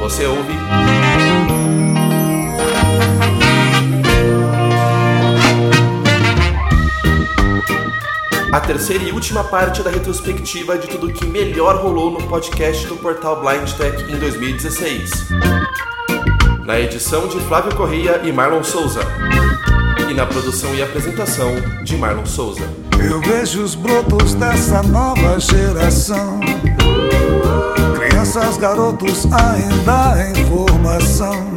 Você ouve a terceira e última parte da retrospectiva de tudo que melhor rolou no podcast do portal Blind Tech em 2016. Na edição de Flávio Correia e Marlon Souza. E na produção e apresentação de Marlon Souza. Eu vejo os brotos dessa nova geração. Crianças, garotos ainda em formação.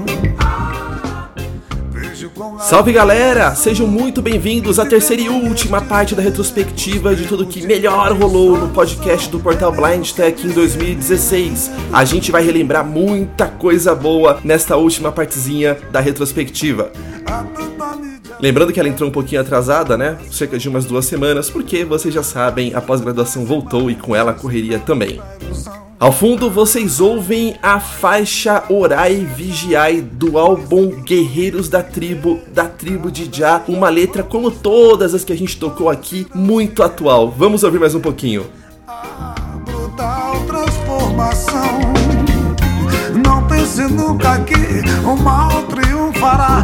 Salve galera! Sejam muito bem-vindos à terceira e última parte da retrospectiva de tudo que melhor rolou no podcast do portal Blind Tech em 2016. A gente vai relembrar muita coisa boa nesta última partezinha da retrospectiva. A. Lembrando que ela entrou um pouquinho atrasada, né? Cerca de umas duas semanas, porque vocês já sabem, a pós-graduação voltou e com ela a correria também. Ao fundo, vocês ouvem a faixa Orai Vigiai do álbum Guerreiros da Tribo, da tribo de Já. Uma letra, como todas as que a gente tocou aqui, muito atual. Vamos ouvir mais um pouquinho. brutal transformação. Pense nunca que o mal triunfará.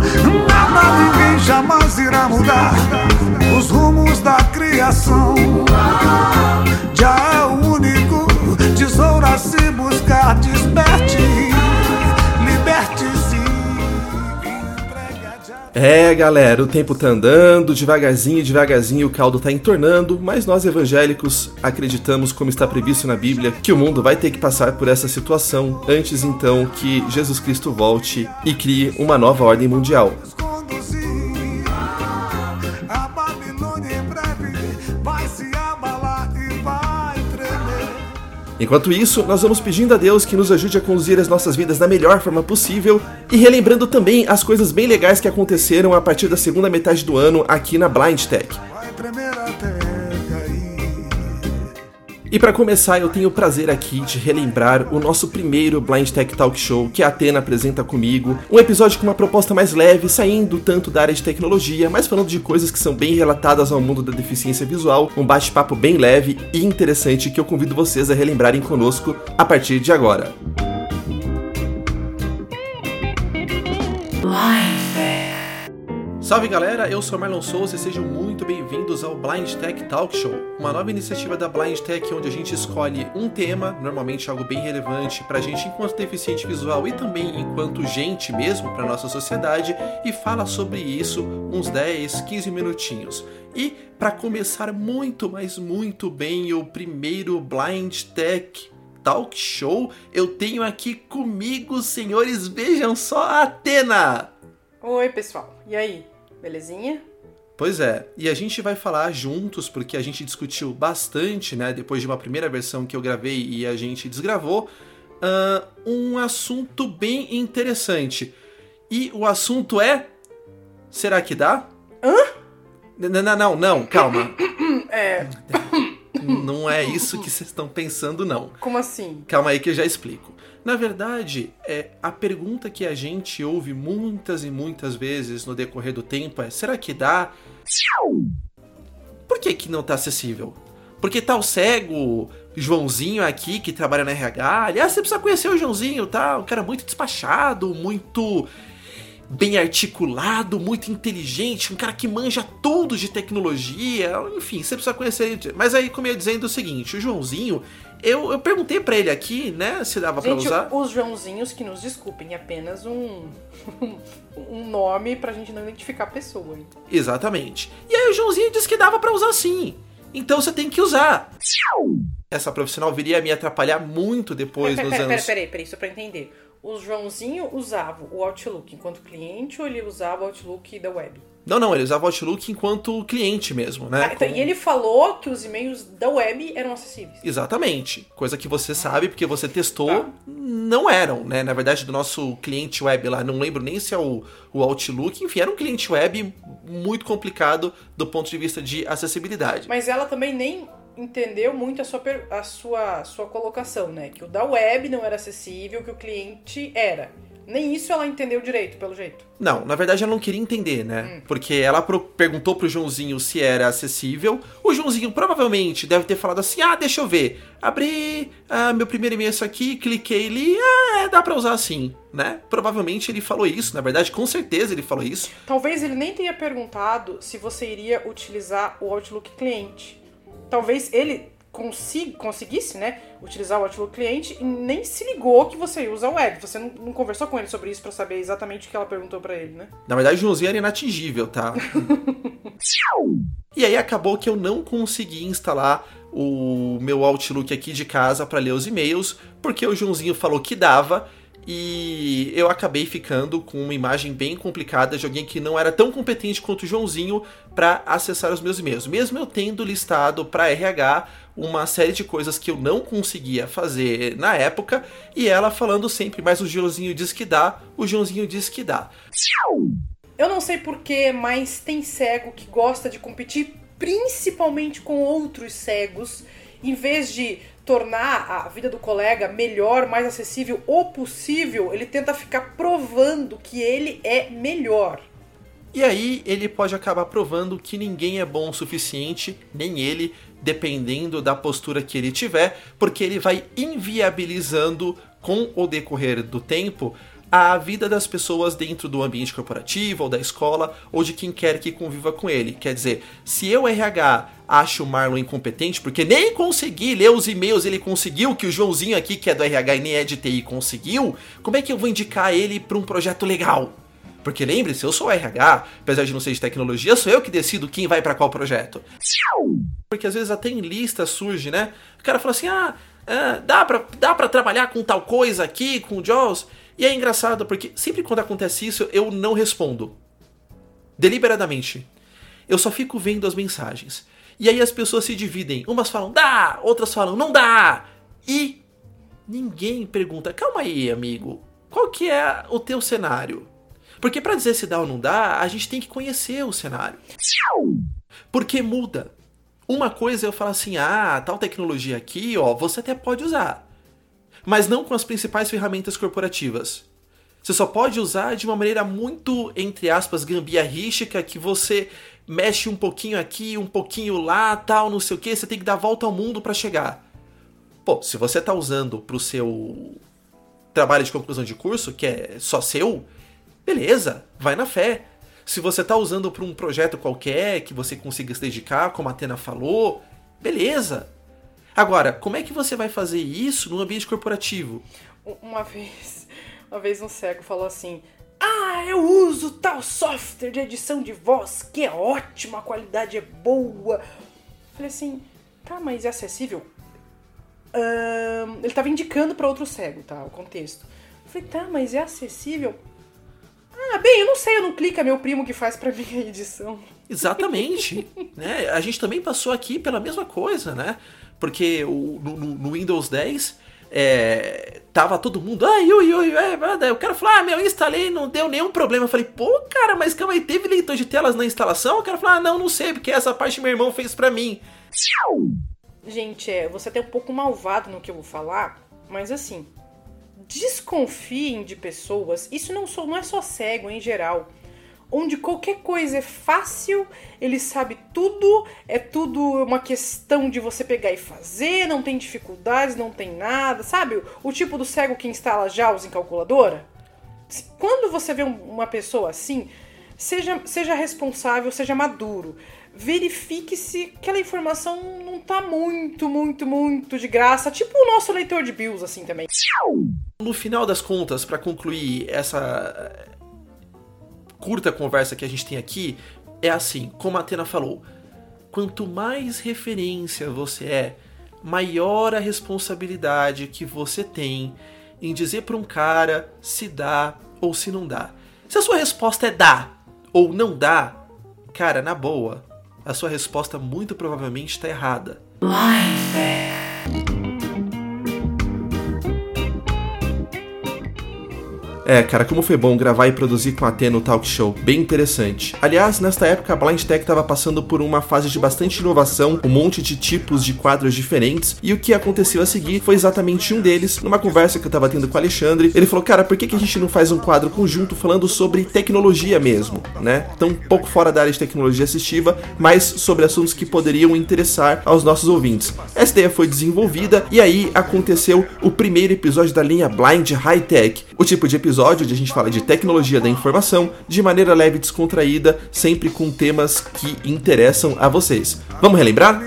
Nada, ninguém jamais irá mudar os rumos da criação. Já é o único tesouro a se buscar. É, galera, o tempo tá andando, devagarzinho, devagarzinho o caldo tá entornando, mas nós evangélicos acreditamos, como está previsto na Bíblia, que o mundo vai ter que passar por essa situação antes então que Jesus Cristo volte e crie uma nova ordem mundial. Enquanto isso, nós vamos pedindo a Deus que nos ajude a conduzir as nossas vidas da melhor forma possível e relembrando também as coisas bem legais que aconteceram a partir da segunda metade do ano aqui na Blind Tech. E para começar, eu tenho o prazer aqui de relembrar o nosso primeiro Blind Tech Talk Show que a Atena apresenta comigo. Um episódio com uma proposta mais leve, saindo tanto da área de tecnologia, mas falando de coisas que são bem relatadas ao mundo da deficiência visual. Um bate-papo bem leve e interessante que eu convido vocês a relembrarem conosco a partir de agora. Salve galera, eu sou Marlon Souza e sejam muito bem-vindos ao Blind Tech Talk Show, uma nova iniciativa da Blind Tech onde a gente escolhe um tema, normalmente algo bem relevante pra gente enquanto deficiente visual e também enquanto gente mesmo pra nossa sociedade e fala sobre isso uns 10, 15 minutinhos. E para começar muito, mas muito bem o primeiro Blind Tech Talk Show, eu tenho aqui comigo, senhores, vejam só a Atena. Oi, pessoal. E aí? Belezinha? Pois é, e a gente vai falar juntos porque a gente discutiu bastante, né? Depois de uma primeira versão que eu gravei e a gente desgravou, ah, um assunto bem interessante. E o assunto é. Será que dá? Hã? Não, não, não, não, calma. É, Não é isso que vocês estão pensando, não. como assim? Calma aí que eu já explico. Na verdade, é a pergunta que a gente ouve muitas e muitas vezes no decorrer do tempo é: será que dá? Por que, que não tá acessível? Porque tá o cego Joãozinho aqui que trabalha na RH. Aliás, você precisa conhecer o Joãozinho, tá? Um cara muito despachado, muito bem articulado, muito inteligente, um cara que manja tudo de tecnologia, enfim, você precisa conhecer ele. Mas aí, como eu ia dizendo é o seguinte, o Joãozinho, eu, eu perguntei pra ele aqui, né, se dava pra Gente, usar. os Joãozinhos que nos desculpem, é apenas um, um nome pra gente não identificar a pessoa. Exatamente. E aí o Joãozinho disse que dava pra usar sim. Então você tem que usar. Essa profissional viria a me atrapalhar muito depois Pera, nos pera, anos. pera, peraí, peraí, só pra entender. O Joãozinho usava o Outlook enquanto cliente ou ele usava o Outlook da web? Não, não, ele usava o Outlook enquanto cliente mesmo, né? Ah, então, Como- E ele falou que os e-mails da web eram acessíveis. Exatamente. Coisa que você sabe, porque você testou, Tá. não eram, né? Na verdade, do nosso cliente web lá, não lembro nem se é o, o Outlook, enfim, era um cliente web muito complicado do ponto de vista de acessibilidade. Mas ela também nem entendeu muito a sua, a sua, sua colocação, né? Que o da web não era acessível, que o cliente era. Nem isso ela entendeu direito, pelo jeito. Não, na verdade ela não queria entender, né? Porque ela pro- perguntou pro Joãozinho se era acessível. O Joãozinho provavelmente deve ter falado assim: ah, deixa eu ver. Abri ah, meu primeiro e-mail isso aqui, cliquei ali, ah, é, dá pra usar assim, né? Provavelmente ele falou isso, na verdade, com certeza ele falou isso. Talvez ele nem tenha perguntado se você iria utilizar o Outlook cliente. Talvez ele consiga, conseguisse, né, utilizar o Outlook cliente e nem se ligou que você usa o web. Você não, não conversou com ele sobre isso pra saber exatamente o que ela perguntou pra ele, né? Na verdade, o Joãozinho era inatingível, tá? e aí acabou que eu não consegui instalar o meu Outlook aqui de casa para ler os e-mails, porque o Joãozinho falou que dava e eu acabei ficando com uma imagem bem complicada de alguém que não era tão competente quanto o Joãozinho para acessar os meus e-mails. Mesmo eu tendo listado para RH uma série de coisas que eu não conseguia fazer na época e ela falando sempre, mas o Joãozinho diz que dá, o Joãozinho diz que dá. Eu não sei porquê, mas tem cego que gosta de competir principalmente com outros cegos, em vez de tornar a vida do colega melhor, mais acessível ou possível, ele tenta ficar provando que ele é melhor. E aí ele pode acabar provando que ninguém é bom o suficiente, nem ele, dependendo da postura que ele tiver, porque ele vai inviabilizando com o decorrer do tempo a vida das pessoas dentro do ambiente corporativo ou da escola ou de quem quer que conviva com ele. Quer dizer, se eu RH acho o Marlon incompetente, porque nem consegui ler os e-mails, ele conseguiu, que o Joãozinho aqui, que é do RH e nem é de TI, conseguiu, como é que eu vou indicar ele para um projeto legal? Porque lembre-se, eu sou RH, apesar de não ser de tecnologia, sou eu que decido quem vai para qual projeto. Porque às vezes até em lista surge, né? O cara fala assim: ah, ah, dá, pra, dá trabalhar com tal coisa aqui, com o JAWS. E é engraçado, porque sempre quando acontece isso, eu não respondo. Deliberadamente. Eu só fico vendo as mensagens. E aí as pessoas se dividem. Umas falam dá, outras falam não dá. E ninguém pergunta, calma aí, amigo, qual que é o teu cenário? Porque para dizer se dá ou não dá, a gente tem que conhecer o cenário. Porque muda. Uma coisa é eu falar assim, ah, tal tecnologia aqui, ó, você até pode usar. Mas não com as principais ferramentas corporativas. Você só pode usar de uma maneira muito, entre aspas, gambiarrística, que você mexe um pouquinho aqui, um pouquinho lá, tal, não sei o que, você tem que dar volta ao mundo para chegar. Pô, se você tá usando pro seu trabalho de conclusão de curso, que é só seu, beleza, vai na fé. Se você tá usando para um projeto qualquer que você consiga se dedicar, como a Atena falou, beleza. Agora, como é que você vai fazer isso no ambiente corporativo? Uma vez, uma vez um cego falou assim: Ah, eu uso tal software de edição de voz que é ótimo, a qualidade é boa. Falei assim, tá, mas é acessível? Ele tava indicando para outro cego, tá? O contexto. Falei, tá, mas é acessível? Ah, bem, eu não sei, eu não clico, é meu primo que faz pra mim a edição. Exatamente. né? A gente também passou aqui pela mesma coisa, né? Porque o, no, no- Windows 10 é, tava todo mundo. Ai, ui, ui, é, daí o cara falou: Ah, meu, eu instalei, não deu nenhum problema. Eu falei: Pô, cara, mas calma aí, teve leitor de telas na instalação? O cara falou: Ah, não, não sei, porque essa parte meu irmão fez pra mim. Gente, é, você até um pouco malvado no que eu vou falar, mas assim, desconfiem de pessoas, isso não, só, não é só cego em geral, onde qualquer coisa é fácil, ele sabe tudo, é tudo uma questão de você pegar e fazer, não tem dificuldades, não tem nada, sabe? O tipo do cego que instala JAWS em calculadora. Quando você vê um- uma pessoa assim, seja, seja responsável, seja maduro. Verifique se aquela informação não tá muito, muito, muito de graça. Tipo o nosso leitor de bills, assim também. No final das contas, pra concluir essa curta conversa que a gente tem aqui, é assim, como a Atena falou, quanto mais referência você é, maior a responsabilidade que você tem em dizer pra um cara se dá ou se não dá. Se a sua resposta é dá ou não dá, cara, na boa, a sua resposta muito provavelmente está errada. É, cara, como foi bom gravar e produzir com a T no Talk Show. Bem interessante. Aliás, nesta época a Blind Tech estava passando por uma fase de bastante inovação, um monte de tipos de quadros diferentes, e o que aconteceu a seguir foi exatamente um deles, numa conversa que eu tava tendo com o Alexandre. Ele falou, cara, por que, que a gente não faz um quadro conjunto falando sobre tecnologia mesmo, né? Então, um pouco fora da área de tecnologia assistiva, mas sobre assuntos que poderiam interessar aos nossos ouvintes. Essa ideia foi desenvolvida e aí aconteceu o primeiro episódio da linha Blind High Tech, o tipo de episódio onde a gente fala de tecnologia da informação de maneira leve e descontraída, sempre com temas que interessam a vocês. Vamos relembrar?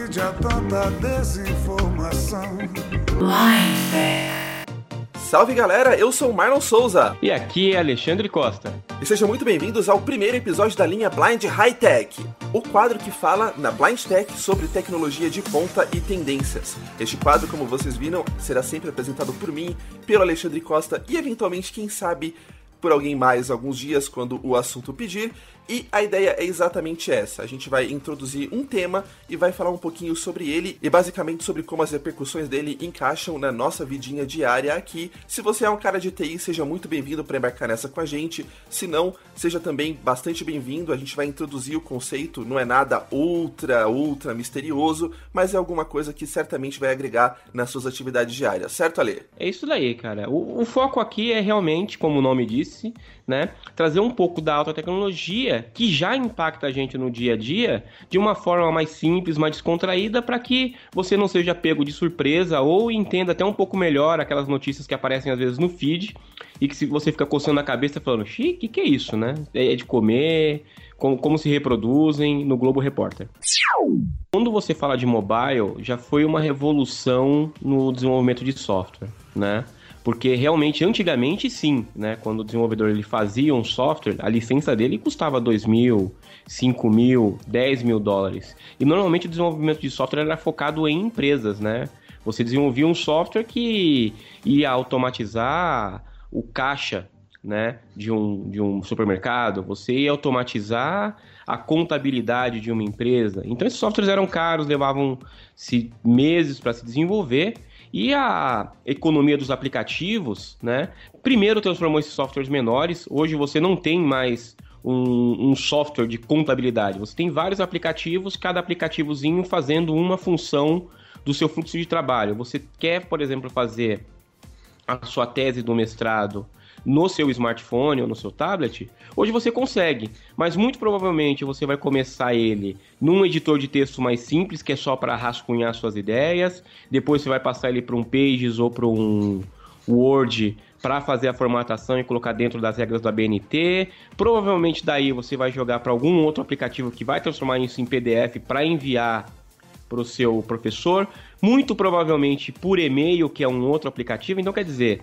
Salve galera, eu sou o Marlon Souza. E aqui é Alexandre Costa. E sejam muito bem-vindos ao primeiro episódio da linha Blind High Tech, o quadro que fala na Blind Tech sobre tecnologia de ponta e tendências. Este quadro, como vocês viram, será sempre apresentado por mim, pelo Alexandre Costa e eventualmente, quem sabe, por alguém mais alguns dias quando o assunto pedir. E a ideia é exatamente essa. A gente vai introduzir um tema e vai falar um pouquinho sobre ele e basicamente sobre como as repercussões dele encaixam na nossa vidinha diária aqui. Se você é um cara de TI, seja muito bem-vindo para embarcar nessa com a gente. Se não, seja também bastante bem-vindo. A gente vai introduzir o conceito, não é nada ultra, ultra misterioso, mas é alguma coisa que certamente vai agregar nas suas atividades diárias, certo, Ale? É isso daí, cara. O, o foco aqui é realmente, como o nome disse, né, trazer um pouco da alta tecnologia que já impacta a gente no dia a dia de uma forma mais simples, mais descontraída, para que você não seja pego de surpresa ou entenda até um pouco melhor aquelas notícias que aparecem às vezes no feed e que se você fica coçando a cabeça falando, xiii, o que, que é isso, né? É de comer, como, como se reproduzem no Globo Repórter. Quando você fala de mobile, já foi uma revolução no desenvolvimento de software, né? Porque realmente, antigamente sim, né? Quando o desenvolvedor ele fazia um software, a licença dele custava 2 mil, 5 mil, 10 mil dólares. E normalmente o desenvolvimento de software era focado em empresas, né? Você desenvolvia um software que ia automatizar o caixa né, de, um, de um supermercado, você ia automatizar a contabilidade de uma empresa. Então esses softwares eram caros, levavam-se meses para se desenvolver e a economia dos aplicativos, né? Primeiro transformou esses softwares menores. Hoje você não tem mais um, um, software de contabilidade. Você tem vários aplicativos, cada aplicativozinho fazendo uma função do seu fluxo de trabalho. Você quer, por exemplo, fazer a sua tese do mestrado no seu smartphone ou no seu tablet, hoje você consegue, mas muito provavelmente você vai começar ele num editor de texto mais simples, que é só para rascunhar suas ideias, depois você vai passar ele para um Pages ou para um Word para fazer a formatação e colocar dentro das regras da BNT. Provavelmente daí você vai jogar para algum outro aplicativo que vai transformar isso em PDF para enviar para o seu professor, muito provavelmente por e-mail, que é um outro aplicativo. Então, quer dizer,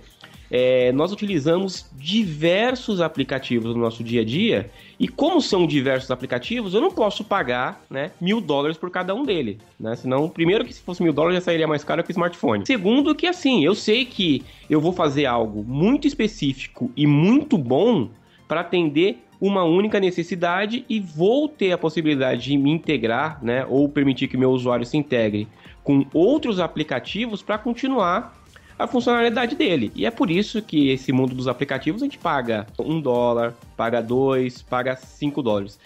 é, nós utilizamos diversos aplicativos no nosso dia a dia e como são diversos aplicativos, eu não posso pagar né, mil dólares por cada um deles. Né? Senão, primeiro que se fosse mil dólares já sairia mais caro que o smartphone. Segundo que assim, eu sei que eu vou fazer algo muito específico e muito bom para atender uma única necessidade e vou ter a possibilidade de me integrar, né, ou permitir que meu usuário se integre com outros aplicativos para continuar a funcionalidade dele. E é por isso que esse mundo dos aplicativos a gente paga um dólar, paga dois, paga cinco dólares.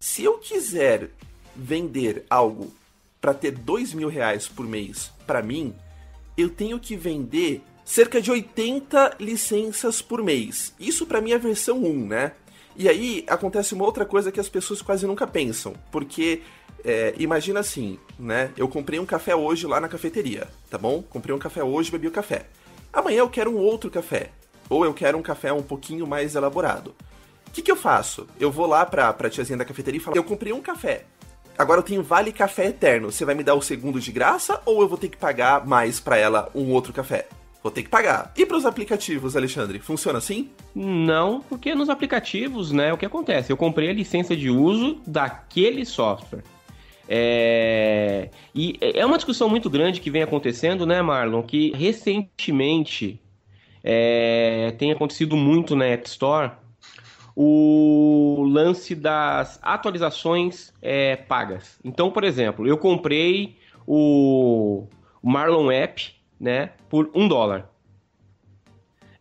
Se eu quiser vender algo para ter dois mil reais por mês para mim, eu tenho que vender cerca de 80 licenças por mês. Isso para mim é versão 1, né? E aí acontece uma outra coisa que as pessoas quase nunca pensam, porque é, imagina assim, né? Eu comprei um café hoje lá na cafeteria, tá bom? Comprei um café hoje, bebi o café. Amanhã eu quero um outro café. Ou eu quero um café um pouquinho mais elaborado. O que, que eu faço? Eu vou lá pra, pra tiazinha da cafeteria e falo: Eu comprei um café. Agora eu tenho vale café eterno. Você vai me dar o segundo de graça ou eu vou ter que pagar mais para ela um outro café? Vou ter que pagar. E para os aplicativos, Alexandre, funciona assim? Não, porque nos aplicativos, né, o que acontece? Eu comprei a licença de uso daquele software. É... E é uma discussão muito grande que vem acontecendo, né, Marlon? Que recentemente é... tem acontecido muito na App Store o lance das atualizações é, pagas. Então, por exemplo, eu comprei o Marlon App né, por um dólar.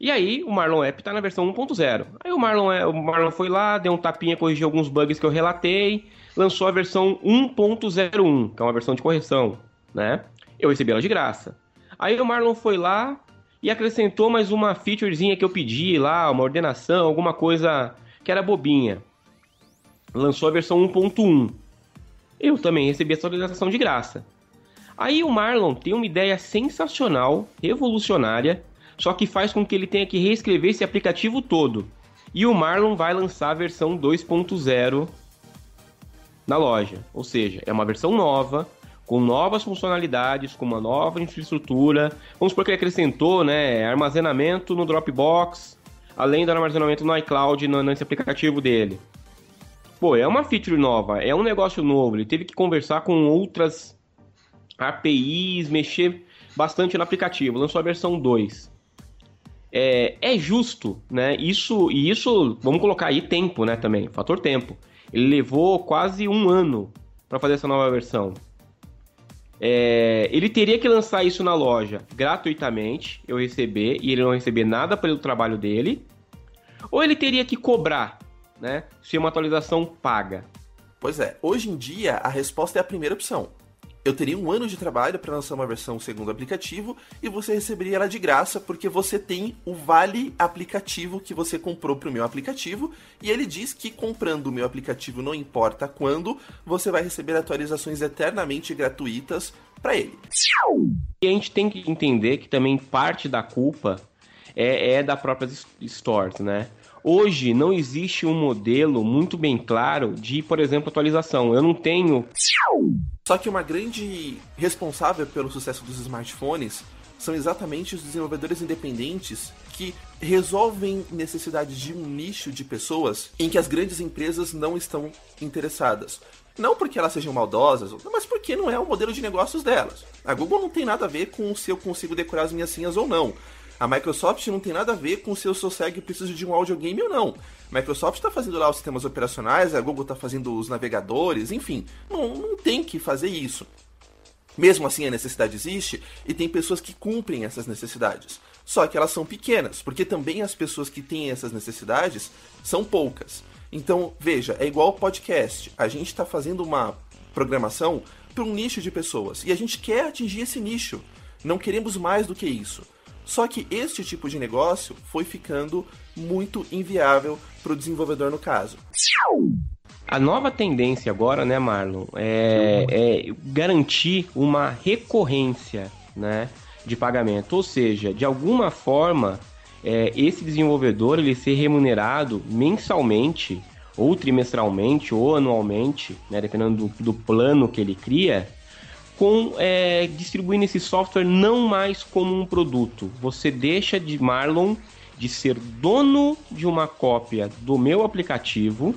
E aí, o Marlon App tá na versão 1.0. Aí o Marlon, é, o Marlon foi lá, deu um tapinha, corrigiu alguns bugs que eu relatei, lançou a versão 1.01, que é uma versão de correção, né? Eu recebi ela de graça. Aí o Marlon foi lá e acrescentou mais uma featurezinha que eu pedi lá, uma ordenação, alguma coisa que era bobinha. Lançou a versão 1.1. Eu também recebi essa atualização de graça. Aí o Marlon tem uma ideia sensacional, revolucionária, só que faz com que ele tenha que reescrever esse aplicativo todo. E o Marlon vai lançar a versão 2.0 na loja. Ou seja, é uma versão nova, com novas funcionalidades, com uma nova infraestrutura. Vamos supor que ele acrescentou né, armazenamento no Dropbox, além do armazenamento no iCloud no, nesse aplicativo dele. Pô, é uma feature nova, é um negócio novo. Ele teve que conversar com outras APIs, mexer bastante no aplicativo. Lançou a versão 2 é, é justo, né? Isso e isso, vamos colocar aí tempo, né? Também, fator tempo. Ele levou quase um ano para fazer essa nova versão. É, ele teria que lançar isso na loja gratuitamente, eu receber e ele não receber nada pelo trabalho dele, ou ele teria que cobrar, né? Se uma atualização paga. Pois é, hoje em dia a resposta é a primeira opção eu teria um ano de trabalho para lançar uma versão segundo aplicativo e você receberia ela de graça porque você tem o vale aplicativo que você comprou para o meu aplicativo e ele diz que comprando o meu aplicativo não importa quando, você vai receber atualizações eternamente gratuitas para ele. E a gente tem que entender que também parte da culpa é, é da própria stores, né? Hoje não existe um modelo muito bem claro de, por exemplo, atualização. Eu não tenho. Só que uma grande responsável pelo sucesso dos smartphones são exatamente os desenvolvedores independentes que resolvem necessidades de um nicho de pessoas em que as grandes empresas não estão interessadas. Não porque elas sejam maldosas, mas porque não é o modelo de negócios delas. A Google não tem nada a ver com se eu consigo decorar as minhas senhas ou não. A Microsoft não tem nada a ver com se eu sou cego e preciso de um audiogame ou não. A Microsoft está fazendo lá os sistemas operacionais, a Google está fazendo os navegadores, enfim. Não, não tem que fazer isso. Mesmo assim, a necessidade existe e tem pessoas que cumprem essas necessidades. Só que elas são pequenas, porque também as pessoas que têm essas necessidades são poucas. Então, veja, é igual podcast. A gente está fazendo uma programação para um nicho de pessoas e a gente quer atingir esse nicho. Não queremos mais do que isso. Só que este tipo de negócio foi ficando muito inviável para o desenvolvedor no caso. A nova tendência agora, né, Marlon, é, é garantir uma recorrência, né, de pagamento. Ou seja, de alguma forma, é, esse desenvolvedor ele ser remunerado mensalmente, ou trimestralmente, ou anualmente, né, dependendo do, do plano que ele cria, com é, distribuindo esse software não mais como um produto. Você deixa de Marlon de ser dono de uma cópia do meu aplicativo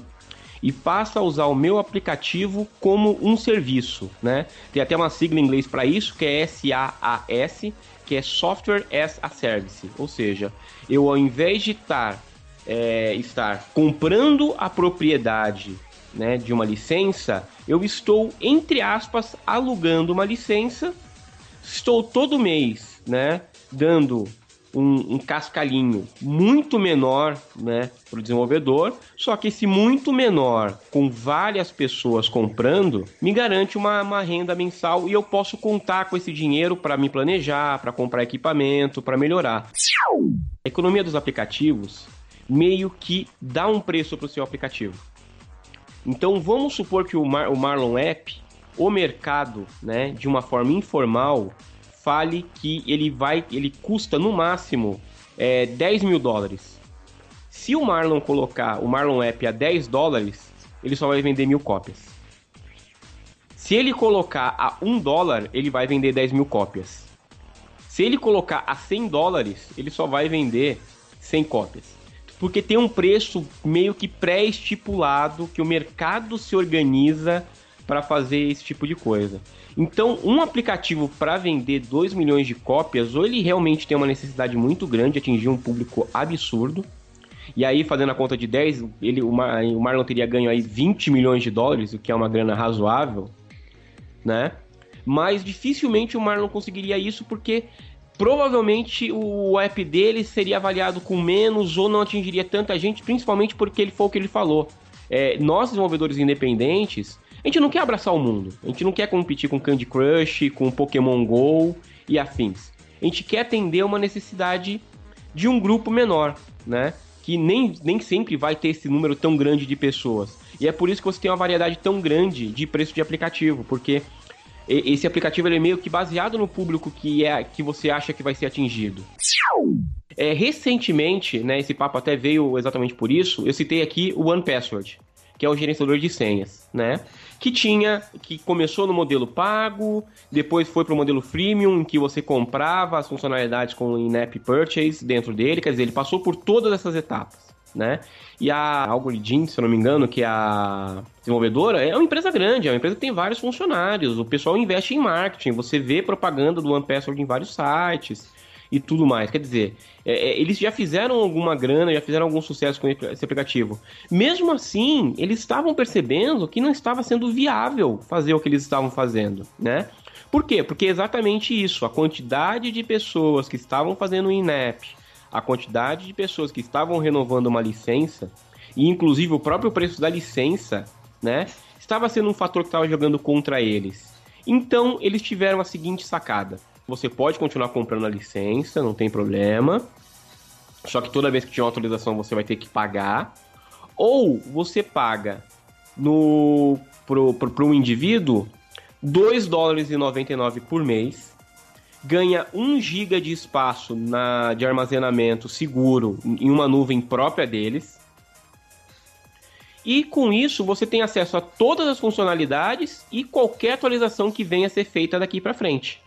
e passa a usar o meu aplicativo como um serviço, né? Tem até uma sigla em inglês para isso, que é SaaS, que é Software as a Service. Ou seja, eu ao invés de estar, é, estar comprando a propriedade né, de uma licença, eu estou, entre aspas, alugando uma licença, estou todo mês, né, dando um, um cascalhinho muito menor, né, para o desenvolvedor, só que esse muito menor, com várias pessoas comprando, me garante uma, uma renda mensal e eu posso contar com esse dinheiro para me planejar, para comprar equipamento, para melhorar. A economia dos aplicativos meio que dá um preço para o seu aplicativo. Então vamos supor que o, Mar o Marlon App, o mercado, né, de uma forma informal, fale que ele vai, ele custa no máximo é, 10 mil dólares. Se o Marlon colocar o Marlon App a 10 dólares, ele só vai vender mil cópias. Se ele colocar a 1 dólar, ele vai vender 10 mil cópias. Se ele colocar a 100 dólares, ele só vai vender 100 cópias porque tem um preço meio que pré-estipulado que o mercado se organiza para fazer esse tipo de coisa. Então, um aplicativo para vender 2 milhões de cópias, ou ele realmente tem uma necessidade muito grande de atingir um público absurdo, e aí, fazendo a conta de 10, ele, o, o Marlon teria ganho aí 20 milhões de dólares, o que é uma grana razoável, né? Mas dificilmente o Marlon conseguiria isso porque provavelmente o app dele seria avaliado com menos ou não atingiria tanta gente, principalmente porque ele foi o que ele falou. É, nós, desenvolvedores independentes, a gente não quer abraçar o mundo. A gente não quer competir com Candy Crush, com Pokémon GO e afins. A gente quer atender uma necessidade de um grupo menor, né? Que nem, nem sempre vai ter esse número tão grande de pessoas. E é por isso que você tem uma variedade tão grande de preço de aplicativo, porque esse aplicativo é meio que baseado no público que é que você acha que vai ser atingido. É, recentemente, né, esse papo até veio exatamente por isso, eu citei aqui o One Password, que é o gerenciador de senhas, né? Que tinha, que começou no modelo pago, depois foi para o modelo freemium, em que você comprava as funcionalidades com in-app purchase dentro dele, quer dizer, ele passou por todas essas etapas né? E a Algorithm, se eu não me engano, que é a desenvolvedora, é uma empresa grande, é uma empresa que tem vários funcionários, o pessoal investe em marketing, você vê propaganda do OnePassword em vários sites e tudo mais. Quer dizer, é, é, eles já fizeram alguma grana, já fizeram algum sucesso com esse aplicativo. Mesmo assim, eles estavam percebendo que não estava sendo viável fazer o que eles estavam fazendo, né? Por quê? Porque é exatamente isso, a quantidade de pessoas que estavam fazendo o in-app, a quantidade de pessoas que estavam renovando uma licença, e inclusive o próprio preço da licença, né, estava sendo um fator que estava jogando contra eles. Então eles tiveram a seguinte sacada: você pode continuar comprando a licença, não tem problema. Só que toda vez que tiver uma atualização você vai ter que pagar. Ou você paga no para um indivíduo 2 dólares e 99 por mês ganha 1 GB de espaço na, de armazenamento seguro em uma nuvem própria deles. E com isso você tem acesso a todas as funcionalidades e qualquer atualização que venha a ser feita daqui para frente.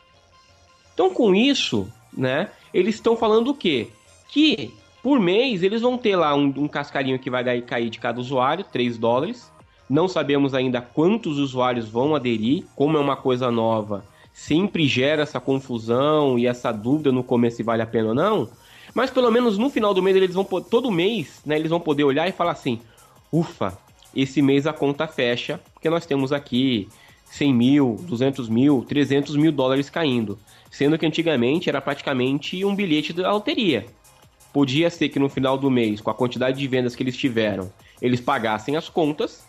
Então com isso, né, eles estão falando o quê? Que por mês eles vão ter lá um, um cascarinho que vai cair de cada usuário, 3 dólares. Não sabemos ainda quantos usuários vão aderir, como é uma coisa nova sempre gera essa confusão e essa dúvida no começo se vale a pena ou não. Mas pelo menos no final do mês eles vão todo mês, né, eles vão poder olhar e falar assim: ufa, esse mês a conta fecha, porque nós temos aqui 100 mil, 200 mil, 300 mil dólares caindo. Sendo que antigamente era praticamente um bilhete da loteria. Podia ser que no final do mês, com a quantidade de vendas que eles tiveram, eles pagassem as contas.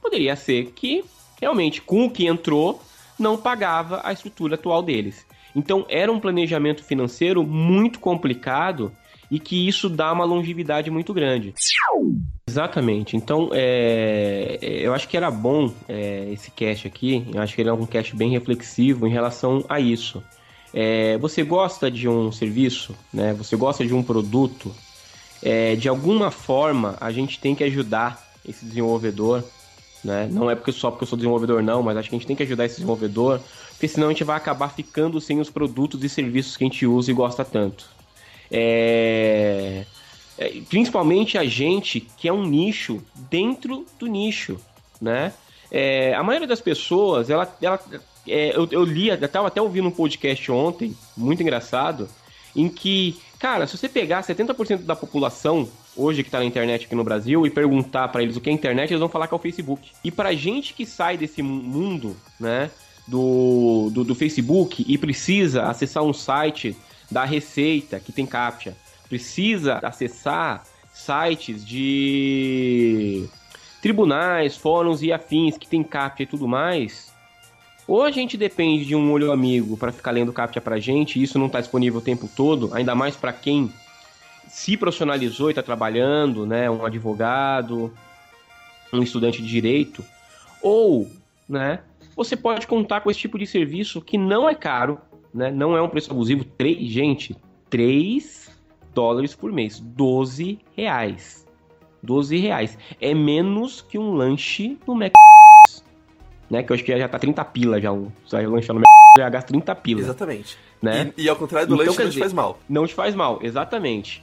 Poderia ser que realmente com o que entrou não pagava a estrutura atual deles. Então era um planejamento financeiro muito complicado e que isso dá uma longevidade muito grande. Exatamente. Então, é, é, eu acho que era bom é, esse cache aqui. Eu acho que ele é um cache bem reflexivo em relação a isso. É, você gosta de um serviço, né? Você gosta de um produto. É, de alguma forma, a gente tem que ajudar esse desenvolvedor né? Não é porque só porque eu sou desenvolvedor, não, mas acho que a gente tem que ajudar esse desenvolvedor, porque senão a gente vai acabar ficando sem os produtos e serviços que a gente usa e gosta tanto. É... É, principalmente a gente que é um nicho dentro do nicho, né? É, a maioria das pessoas, ela, ela é, eu, eu li, eu estava até ouvindo um podcast ontem, muito engraçado, em que, cara, se você pegar 70% da população hoje que está na internet aqui no Brasil e perguntar para eles o que é internet, eles vão falar que é o Facebook. E para gente que sai desse mundo, né, do, do, do Facebook e precisa acessar um site da Receita que tem captcha, precisa acessar sites de tribunais, fóruns e afins que tem captcha e tudo mais, ou a gente depende de um olho amigo para ficar lendo captcha pra gente, e isso não está disponível o tempo todo, ainda mais para quem se profissionalizou e está trabalhando, né, um advogado, um estudante de direito, ou, né, você pode contar com esse tipo de serviço que não é caro, né, não é um preço abusivo, três, gente, 3 dólares por mês, 12 reais. 12 reais. É menos que um lanche no McDonald's, né, que eu acho que já tá 30 pila já, lanche no McDonald's, já gasta 30 pila. Exatamente. Né? E, e ao contrário do então, lanche, não te faz mal. Não te faz mal, exatamente.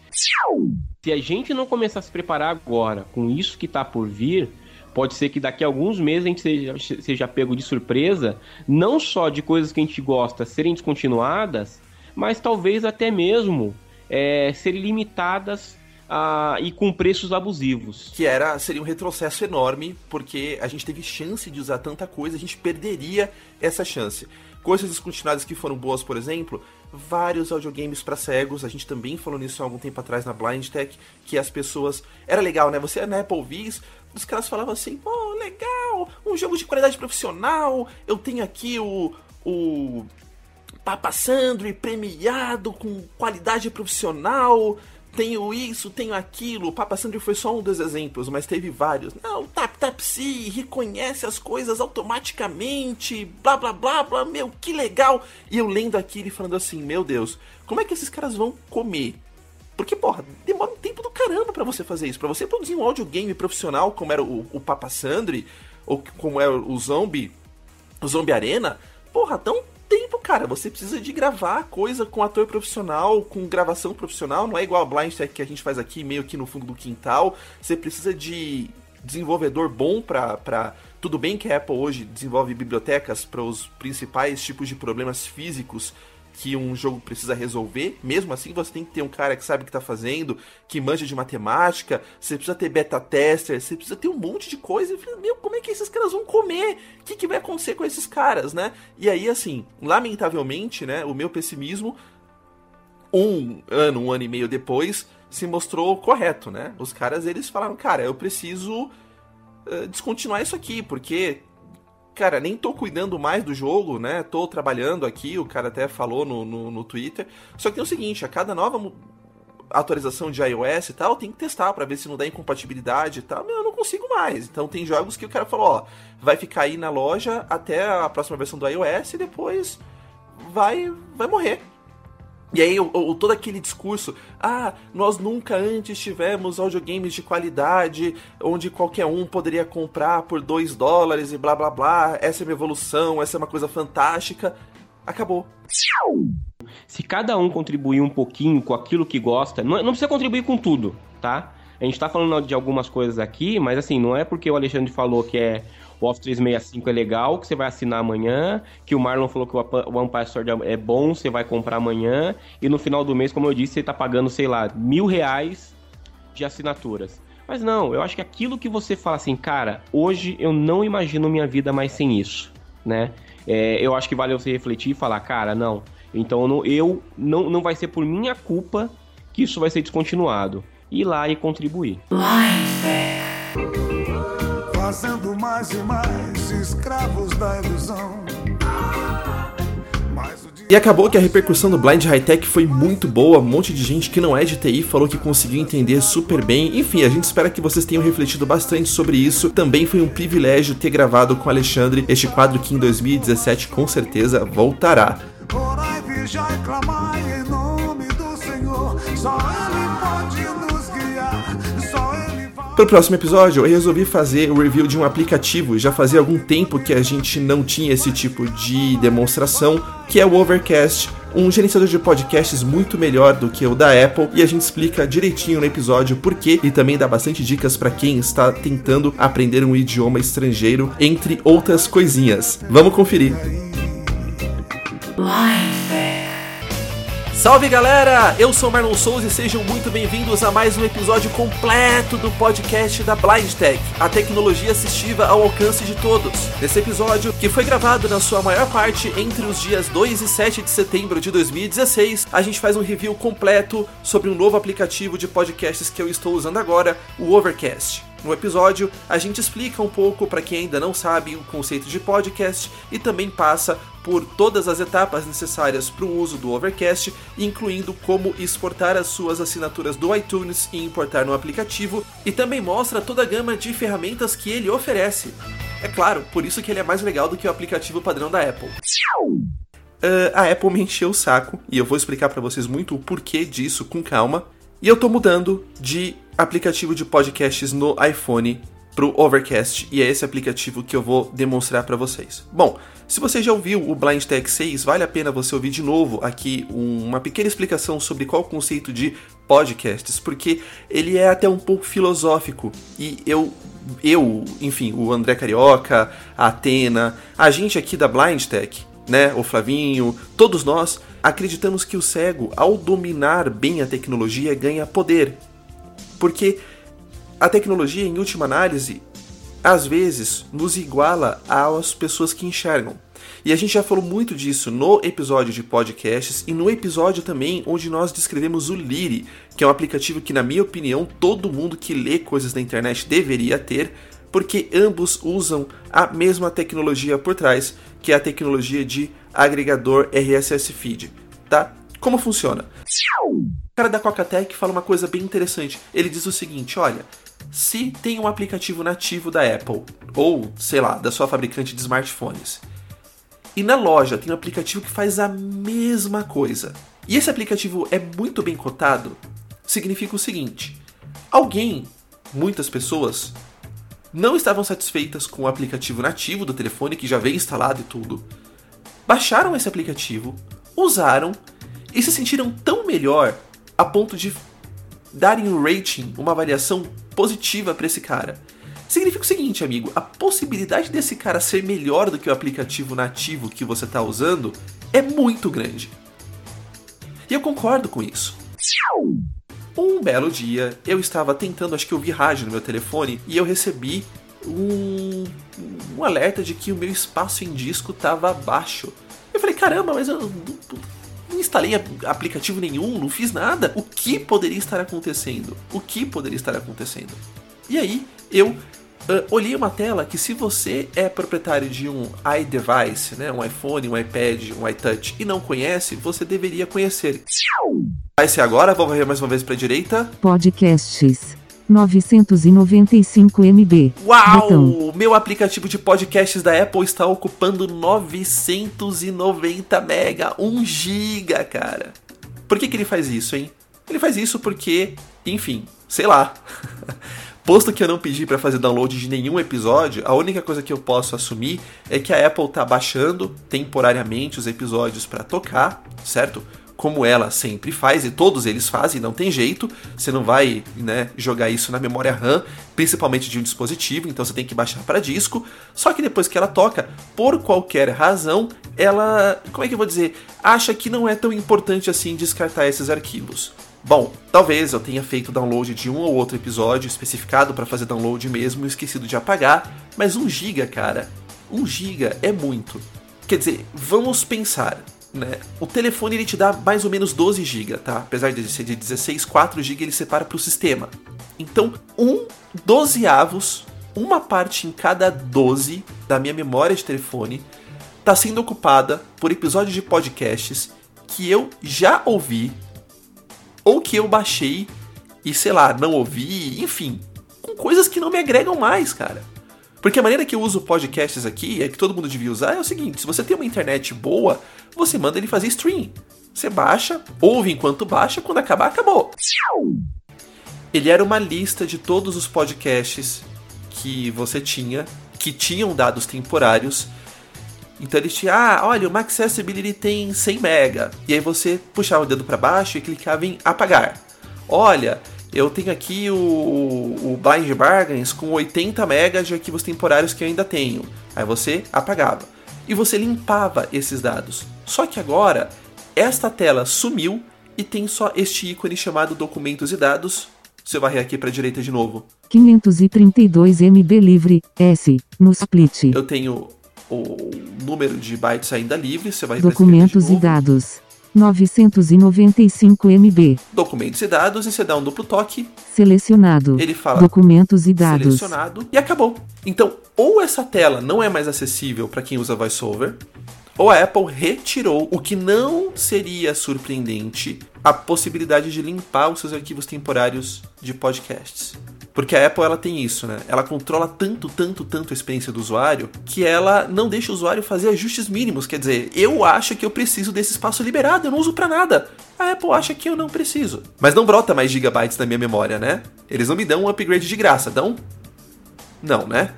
Se a gente não começar a se preparar agora com isso que tá por vir, pode ser que daqui a alguns meses a gente seja, seja pego de surpresa, não só de coisas que a gente gosta serem descontinuadas, mas talvez até mesmo é, serem limitadas ah, e com preços abusivos. Que era seria um retrocesso enorme, porque a gente teve chance de usar tanta coisa, a gente perderia essa chance. Coisas descontinuadas que foram boas, por exemplo, vários audiogames para cegos. A gente também falou nisso há algum tempo atrás na Blind Tech, que as pessoas. Era legal, né? Você na Apple Vis, os caras falavam assim: pô, legal, um jogo de qualidade profissional. Eu tenho aqui o. o Papa Sandro premiado com qualidade profissional tenho isso, tenho aquilo. O Papa Sandro foi só um dos exemplos, mas teve vários. Não, Tap Tap Si reconhece as coisas automaticamente, blá blá blá blá, meu, que legal. E eu lendo aquilo e falando assim, meu Deus, como é que esses caras vão comer? Porque, porra, demora um tempo do caramba para você fazer isso. para você produzir um audiogame profissional, como era o, o Papa Sandri, ou como é o Zombie, o Zombie Arena, porra, tão tempo, cara. Você precisa de gravar coisa com ator profissional, com gravação profissional. Não é igual a Blind que a gente faz aqui, meio que no fundo do quintal. Você precisa de desenvolvedor bom pra, pra. Tudo bem que a Apple hoje desenvolve bibliotecas para os principais tipos de problemas físicos que um jogo precisa resolver. Mesmo assim, você tem que ter um cara que sabe o que está fazendo, que manja de matemática, você precisa ter beta tester, você precisa ter um monte de coisa. Meu, como é que esses caras vão comer? O que, que vai acontecer com esses caras, né? E aí, assim, lamentavelmente, né, o meu pessimismo, um ano, um ano e meio depois, se mostrou correto, né? Os caras, eles falaram, cara, eu preciso uh, descontinuar isso aqui, porque cara, nem tô cuidando mais do jogo, né? Tô trabalhando aqui, o cara até falou no, no, no Twitter. Só que tem o seguinte, a cada nova atualização de iOS e tal, tem que testar para ver se não dá incompatibilidade e tal. Eu não consigo mais. Então tem jogos que o cara falou, ó, vai ficar aí na loja até a próxima versão do iOS e depois vai vai morrer. E aí, o, o, todo aquele discurso, ah, nós nunca antes tivemos audiogames de qualidade, onde qualquer um poderia comprar por 2 dólares e blá blá blá, essa é uma evolução, essa é uma coisa fantástica. Acabou. Se cada um contribuir um pouquinho com aquilo que gosta, não, não precisa contribuir com tudo, tá? A gente tá falando de algumas coisas aqui, mas assim, não é porque o Alexandre falou que é o Office 365 é legal, que você vai assinar amanhã, que o Marlon falou que o One Password é bom, você vai comprar amanhã, e no final do mês, como eu disse, você tá pagando, sei lá, mil reais de assinaturas. Mas não, eu acho que aquilo que você fala assim, cara, hoje eu não imagino minha vida mais sem isso, né? É, eu acho que vale você refletir e falar, cara, não, então não, eu não, não vai ser por minha culpa que isso vai ser descontinuado. Ir lá e contribuir. Life fazendo mais e mais escravos da ilusão. E acabou que a repercussão do Blind High Tech foi muito boa, um monte de gente que não é de TI falou que conseguiu entender super bem. Enfim, a gente espera que vocês tenham refletido bastante sobre isso. Também foi um privilégio ter gravado com o Alexandre este quadro que em 2017 com certeza voltará. Orai, vigiai, clamai em nome do Senhor, só para o próximo episódio, eu resolvi fazer o review de um aplicativo. Já fazia algum tempo que a gente não tinha esse tipo de demonstração, que é o Overcast, um gerenciador de podcasts muito melhor do que o da Apple, e a gente explica direitinho no episódio por quê e também dá bastante dicas para quem está tentando aprender um idioma estrangeiro, entre outras coisinhas. Vamos conferir. Salve galera! Eu sou Marlon Souza e sejam muito bem-vindos a mais um episódio completo do podcast da Blind Tech, a tecnologia assistiva ao alcance de todos. Nesse episódio, que foi gravado na sua maior parte entre os dias 2 e 7 de setembro de 2016, a gente faz um review completo sobre um novo aplicativo de podcasts que eu estou usando agora, o Overcast. No episódio, a gente explica um pouco para quem ainda não sabe o conceito de podcast e também passa por todas as etapas necessárias para o uso do Overcast, incluindo como exportar as suas assinaturas do iTunes e importar no aplicativo, e também mostra toda a gama de ferramentas que ele oferece. É claro, por isso que ele é mais legal do que o aplicativo padrão da Apple. Uh, a Apple me encheu o saco e eu vou explicar para vocês muito o porquê disso com calma. E eu tô mudando de aplicativo de podcasts no iPhone pro Overcast e é esse aplicativo que eu vou demonstrar para vocês. Bom, se você já ouviu o Blind Tech 6, vale a pena você ouvir de novo aqui uma pequena explicação sobre qual o conceito de podcasts, porque ele é até um pouco filosófico e eu eu, enfim, o André Carioca, a Atena, a gente aqui da Blind Tech, né, o Flavinho, todos nós acreditamos que o cego, ao dominar bem a tecnologia, ganha poder. Porque a tecnologia, em última análise, às vezes nos iguala às pessoas que enxergam. E a gente já falou muito disso no episódio de podcasts e no episódio também onde nós descrevemos o Liri, que é um aplicativo que, na minha opinião, todo mundo que lê coisas da internet deveria ter, porque ambos usam a mesma tecnologia por trás, que é a tecnologia de agregador RSS Feed, tá? Como funciona? O cara da Coca-Tech fala uma coisa bem interessante. Ele diz o seguinte: olha, se tem um aplicativo nativo da Apple, ou sei lá, da sua fabricante de smartphones, e na loja tem um aplicativo que faz a mesma coisa, e esse aplicativo é muito bem cotado, significa o seguinte: alguém, muitas pessoas, não estavam satisfeitas com o aplicativo nativo do telefone que já vem instalado e tudo, baixaram esse aplicativo, usaram e se sentiram tão melhor a ponto de darem um rating, uma avaliação positiva para esse cara. Significa o seguinte, amigo: a possibilidade desse cara ser melhor do que o aplicativo nativo que você está usando é muito grande. E eu concordo com isso. Um belo dia, eu estava tentando, acho que ouvir rádio no meu telefone, e eu recebi um, um alerta de que o meu espaço em disco estava baixo. Eu falei, caramba, mas eu não, instalei aplicativo nenhum, não fiz nada. O que poderia estar acontecendo? O que poderia estar acontecendo? E aí, eu Uh, olhei uma tela que se você é proprietário de um iDevice, né, um iPhone, um iPad, um iTouch e não conhece, você deveria conhecer. Vai ser agora, vou varrer mais uma vez para a direita. Podcasts 995 MB. Uau! Botão. Meu aplicativo de podcasts da Apple está ocupando 990 mega, 1 giga, cara. Por que, que ele faz isso, hein? Ele faz isso porque, enfim, sei lá. Posto que eu não pedi para fazer download de nenhum episódio, a única coisa que eu posso assumir é que a Apple tá baixando temporariamente os episódios para tocar, certo? Como ela sempre faz e todos eles fazem, não tem jeito. Você não vai, né, jogar isso na memória RAM, principalmente de um dispositivo, então você tem que baixar para disco. Só que depois que ela toca, por qualquer razão, ela, como é que eu vou dizer, acha que não é tão importante assim descartar esses arquivos. Bom, talvez eu tenha feito download de um ou outro episódio especificado para fazer download mesmo e esquecido de apagar, mas 1 GB, cara, 1 GB é muito. Quer dizer, vamos pensar, né? O telefone ele te dá mais ou menos 12 GB, tá? Apesar de ser de 16, 4 GB ele separa para o sistema. Então, um 12 avos, uma parte em cada 12 da minha memória de telefone, está sendo ocupada por episódios de podcasts que eu já ouvi ou que eu baixei e sei lá, não ouvi, enfim, com coisas que não me agregam mais, cara. Porque a maneira que eu uso podcasts aqui, é que todo mundo devia usar, é o seguinte: se você tem uma internet boa, você manda ele fazer stream. Você baixa, ouve enquanto baixa, quando acabar, acabou. Ele era uma lista de todos os podcasts que você tinha, que tinham dados temporários. Então ele tinha, ah, olha, o Max Accessibility tem 100 mega. E aí você puxava o dedo para baixo e clicava em apagar. Olha, eu tenho aqui o, o Blind Bargains com 80 megas de arquivos temporários que eu ainda tenho. Aí você apagava. E você limpava esses dados. Só que agora, esta tela sumiu e tem só este ícone chamado Documentos e Dados. Se eu varrer aqui para a direita de novo, 532 MB livre, S, no split. eu tenho o número de bytes ainda livre. Você vai Documentos e dados. 995 MB. Documentos e dados, e você dá um duplo toque, Selecionado. ele fala Documentos e dados. selecionado e acabou. Então, ou essa tela não é mais acessível para quem usa VoiceOver, ou a Apple retirou o que não seria surpreendente a possibilidade de limpar os seus arquivos temporários de podcasts. Porque a Apple ela tem isso, né? Ela controla tanto, tanto, tanto a experiência do usuário que ela não deixa o usuário fazer ajustes mínimos. Quer dizer, eu acho que eu preciso desse espaço liberado, eu não uso pra nada. A Apple acha que eu não preciso. Mas não brota mais gigabytes na minha memória, né? Eles não me dão um upgrade de graça, dão? Não, né?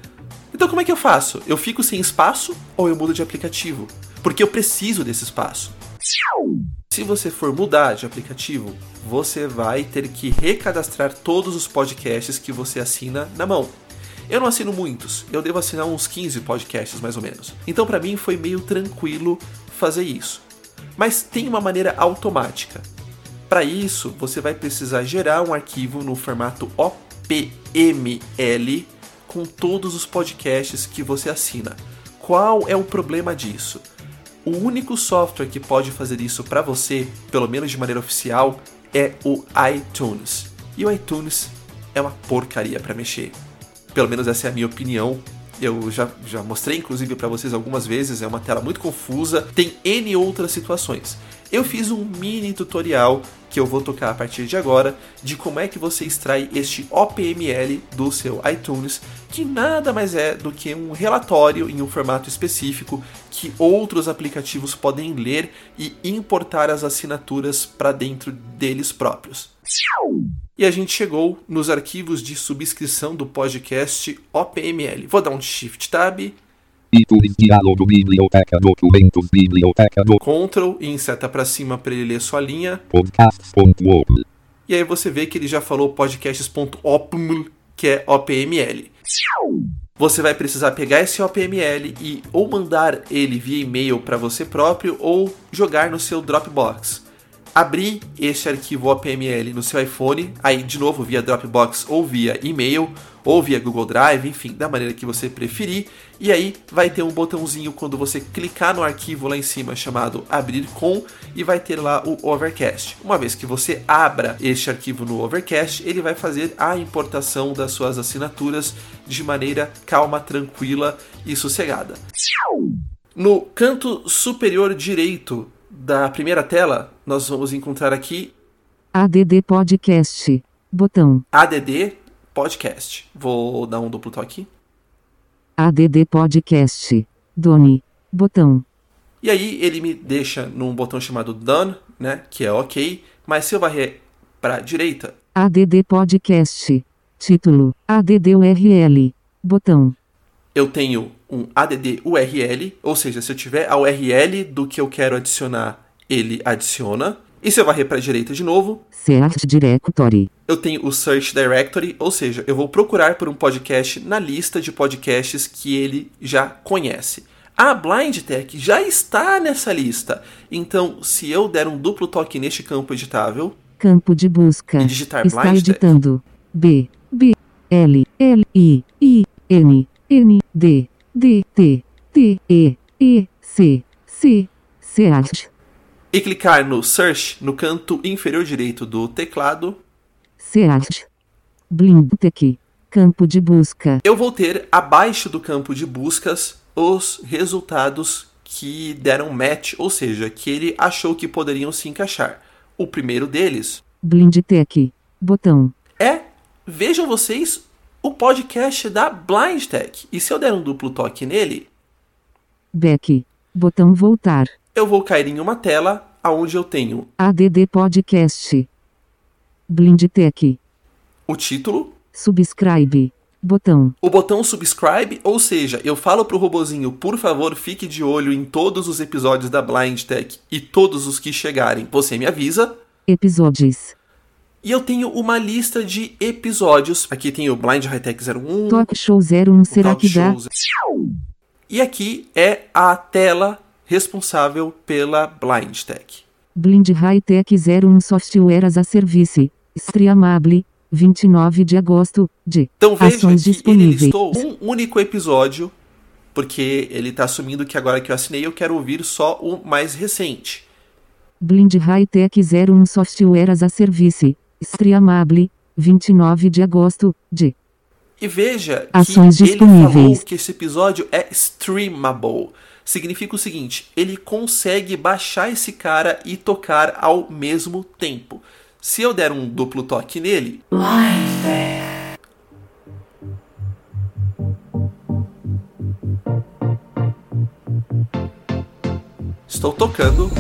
Então como é que eu faço? Eu fico sem espaço ou eu mudo de aplicativo? Porque eu preciso desse espaço. Se você for mudar de aplicativo, você vai ter que recadastrar todos os podcasts que você assina na mão. Eu não assino muitos, eu devo assinar uns 15 podcasts mais ou menos. Então para mim foi meio tranquilo fazer isso. Mas tem uma maneira automática. Para isso, você vai precisar gerar um arquivo no formato OPML com todos os podcasts que você assina. Qual é o problema disso? O único software que pode fazer isso para você, pelo menos de maneira oficial, é o iTunes. E o iTunes é uma porcaria para mexer. Pelo menos essa é a minha opinião. Eu já, já mostrei inclusive para vocês algumas vezes, é uma tela muito confusa, tem N outras situações. Eu fiz um mini tutorial que eu vou tocar a partir de agora de como é que você extrai este OPML do seu iTunes, que nada mais é do que um relatório em um formato específico que outros aplicativos podem ler e importar as assinaturas para dentro deles próprios. E a gente chegou nos arquivos de subscrição do podcast OPML. Vou dar um Shift Tab, iTunes diálogo biblioteca documentos biblioteca do Ctrl e seta para cima para ele ler sua linha. podcasts.op. E aí você vê que ele já falou podcasts.opml, que é OPML. Você vai precisar pegar esse OPML e ou mandar ele via e-mail para você próprio ou jogar no seu Dropbox. Abrir esse arquivo OPML no seu iPhone, aí de novo via Dropbox ou via e-mail ou via Google Drive, enfim, da maneira que você preferir. E aí vai ter um botãozinho quando você clicar no arquivo lá em cima chamado Abrir com e vai ter lá o Overcast. Uma vez que você abra este arquivo no Overcast, ele vai fazer a importação das suas assinaturas de maneira calma, tranquila e sossegada. No canto superior direito da primeira tela, nós vamos encontrar aqui ADD Podcast. Botão. ADD Podcast. Vou dar um duplo toque. ADD Podcast. Done. Botão. E aí ele me deixa num botão chamado Done, né, que é OK, mas se eu varrer para a direita, ADD Podcast. Título. ADD URL. Botão. eu tenho um ADD URL, ou seja, se eu tiver a URL do que eu quero adicionar, ele adiciona. E se eu varrer para a direita de novo, Search Directory. eu tenho o Search Directory, ou seja, eu vou procurar por um podcast na lista de podcasts que ele já conhece. A Blind Tech já está nessa lista, então se eu der um duplo toque neste campo editável, Campo de busca. E digitar Está blind editando. B. B. L. L. I. I. N. N. D. D. T. T. E. E. C. C. Search. E clicar no Search no canto inferior direito do teclado, Search. Blindtech. Campo de busca. eu vou ter abaixo do campo de buscas os resultados que deram match, ou seja, que ele achou que poderiam se encaixar. O primeiro deles Blindtech. Botão. é, vejam vocês, o podcast da Blind Tech. E se eu der um duplo toque nele, Back. Botão voltar. Eu vou cair em uma tela onde eu tenho ADD Podcast. Blindtech. o título, Subscribe. Botão. o botão subscribe, ou seja, eu falo pro robozinho, por favor, fique de olho em todos os episódios da Blind Tech e todos os que chegarem, você me avisa. Episódios. E eu tenho uma lista de episódios. Aqui tem o Blind High Tech 01, Talk Show 01. Será que dá? E aqui é a tela responsável pela Blind Tech. Blind High Tech 01 Software as a Service. Streamable. 29 de agosto. De. Então veja Ações disponíveis. listou um único episódio, porque ele está assumindo que agora que eu assinei eu quero ouvir só o mais recente. Blind High Tech 01 Software as a Service. Streamable. 29 de agosto. De. E veja Ações que ele disponíveis. falou que esse episódio é streamable. Significa o seguinte, ele consegue baixar esse cara e tocar ao mesmo tempo. Se eu der um duplo toque nele, estou tocando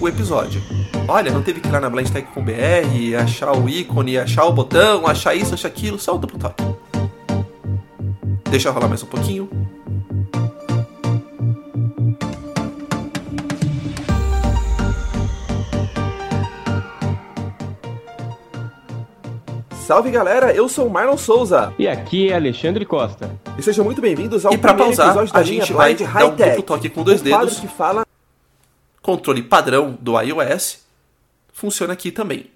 o episódio. Olha, não teve que ir lá na BR, achar o ícone, achar o botão, achar isso, achar aquilo, só o duplo toque. Deixa rolar mais um pouquinho. Salve galera, eu sou o Marlon Souza E aqui é Alexandre Costa. E sejam muito bem-vindos ao e para primeiro pausar episódio da a linha gente vai Blind dar um High duplo Tech. toque com dois quadro dedos, que fala controle padrão do iOS, funciona aqui também.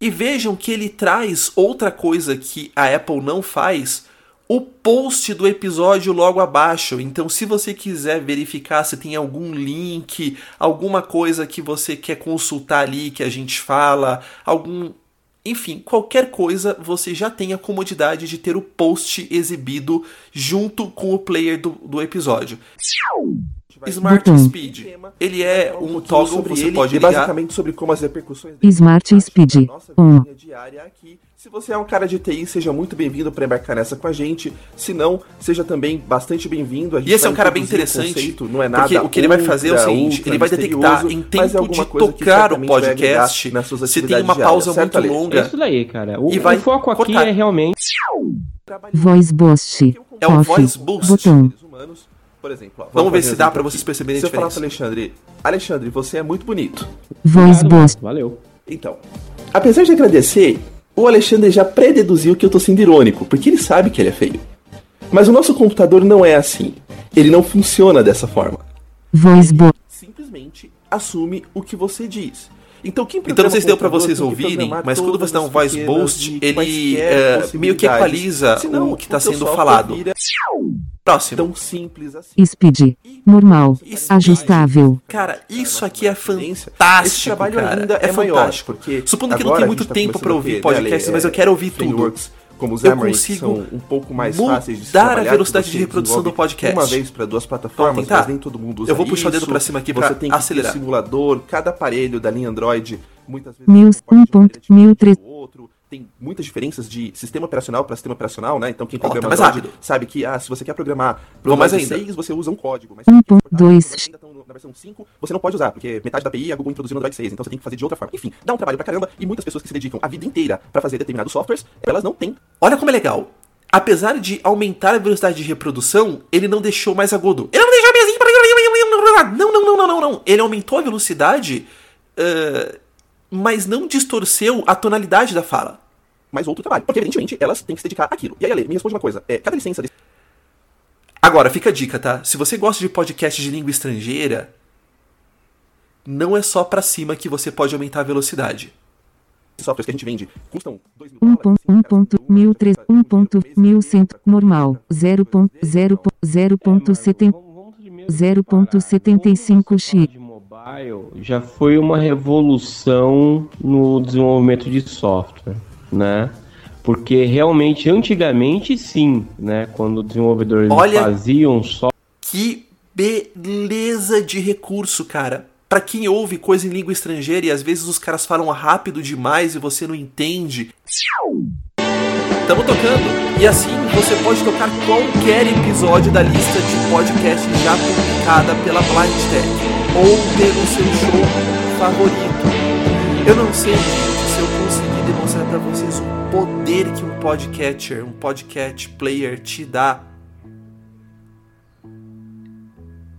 E vejam que ele traz outra coisa que a Apple não faz, o post do episódio logo abaixo. Então, se você quiser verificar se tem algum link, alguma coisa que você quer consultar ali que a gente fala, algum enfim, qualquer coisa, você já tem a comodidade de ter o post exibido junto com o player do, do episódio. Smart Speed. Ele é um, um toggle, sobre você ele, pode ligar. basicamente sobre como as repercussões... Smart Speed. 1. Se você é um cara de TI, seja muito bem-vindo para embarcar nessa com a gente. Se não, seja também bastante bem-vindo. A gente E esse é um cara bem interessante, conceito, não é nada porque o que ele vai fazer é o seguinte, ele vai detectar misterioso, em é tempo de tocar o podcast, nas suas se tem atividades uma pausa muito Ale? É longa, isso daí, cara. O, E vai o foco aqui cortar. é realmente Voice Boost. É o. Voice Boost. Botão. seres humanos, por exemplo. ó, Vamos ver fazer se dá aqui. vocês perceberem a Se eu falar pro Alexandre, Alexandre, você é muito bonito. Voice Boost. Valeu. Então, apesar de agradecer, o Alexandre já pré-deduziu que eu tô sendo irônico, porque ele sabe que ele é feio. Mas o nosso computador não é assim. Ele não funciona dessa forma. Voice Boost. Simplesmente assume o que você diz. Então, quem Então não sei se deu pra programa vocês ouvirem, mas quando você dá um voice boost, e ele é, meio que equaliza Senão, o que tá teu sendo falado. vira Próximo. Tão simples assim. Speed. Normal. Speed. Ajustável. Cara, isso aqui é fantástico. Esse trabalho cara. ainda é, é fantástico. Porque Supondo que não tem muito tá tempo para ouvir podcasts, é, mas eu quero ouvir tudo. Como os eu consigo um pouco mais fáceis de mudar a tipo velocidade de assim, reprodução do podcast. Uma vez para duas plataformas, então, mas tá. nem todo mundo usa Eu vou puxar isso, o dedo para cima aqui para acelerar. simulador, cada aparelho da linha Android muitas vezes. Meus 1.1300 tem muitas diferenças de sistema operacional para sistema operacional, né? Então quem tá programa mais Android rápido. sabe que ah, se você quer programar pro Vou mais Android ainda. 6, você usa um código, mas Um se ponto você dois. ainda estão na versão 5, você não pode usar, porque metade da API a Google introduziu no Android 6, então você tem que fazer de outra forma. Enfim, dá um trabalho pra caramba e muitas pessoas que se dedicam a vida inteira para fazer determinados softwares, elas não têm Olha como é legal. Apesar de aumentar a velocidade de reprodução, ele não deixou mais agudo. Ele não deixou mais. Não, não, não, não, não, não. Ele aumentou a velocidade, eh, mas não distorceu a tonalidade da fala. Mais outro trabalho. Porque, evidentemente, elas têm que se dedicar àquilo. E aí, Ale, me responde uma coisa. É, cada licença desse Agora, fica a dica, tá? Se você gosta de podcast de língua estrangeira, não é só pra cima que você pode aumentar a velocidade. softwares que a gente vende custam 2 mil Um dólares. ponto, um ponto, mil três, um ponto, mil cento, normal, zero ponto, zero ponto, zero ponto setenta, zero ponto setenta e cinco x. de mobile já foi uma revolução no desenvolvimento de software, né? Porque realmente, antigamente sim, né? Quando os desenvolvedores Olha- faziam só Que beleza de recurso, cara. Pra quem ouve coisa em língua estrangeira e às vezes os caras falam rápido demais e você não entende. Tamo tocando. E assim você pode tocar qualquer episódio da lista de podcasts já publicada pela Blind Tech ou pelo seu show favorito. Eu não sei pra vocês o poder que um podcatcher, um podcast player te dá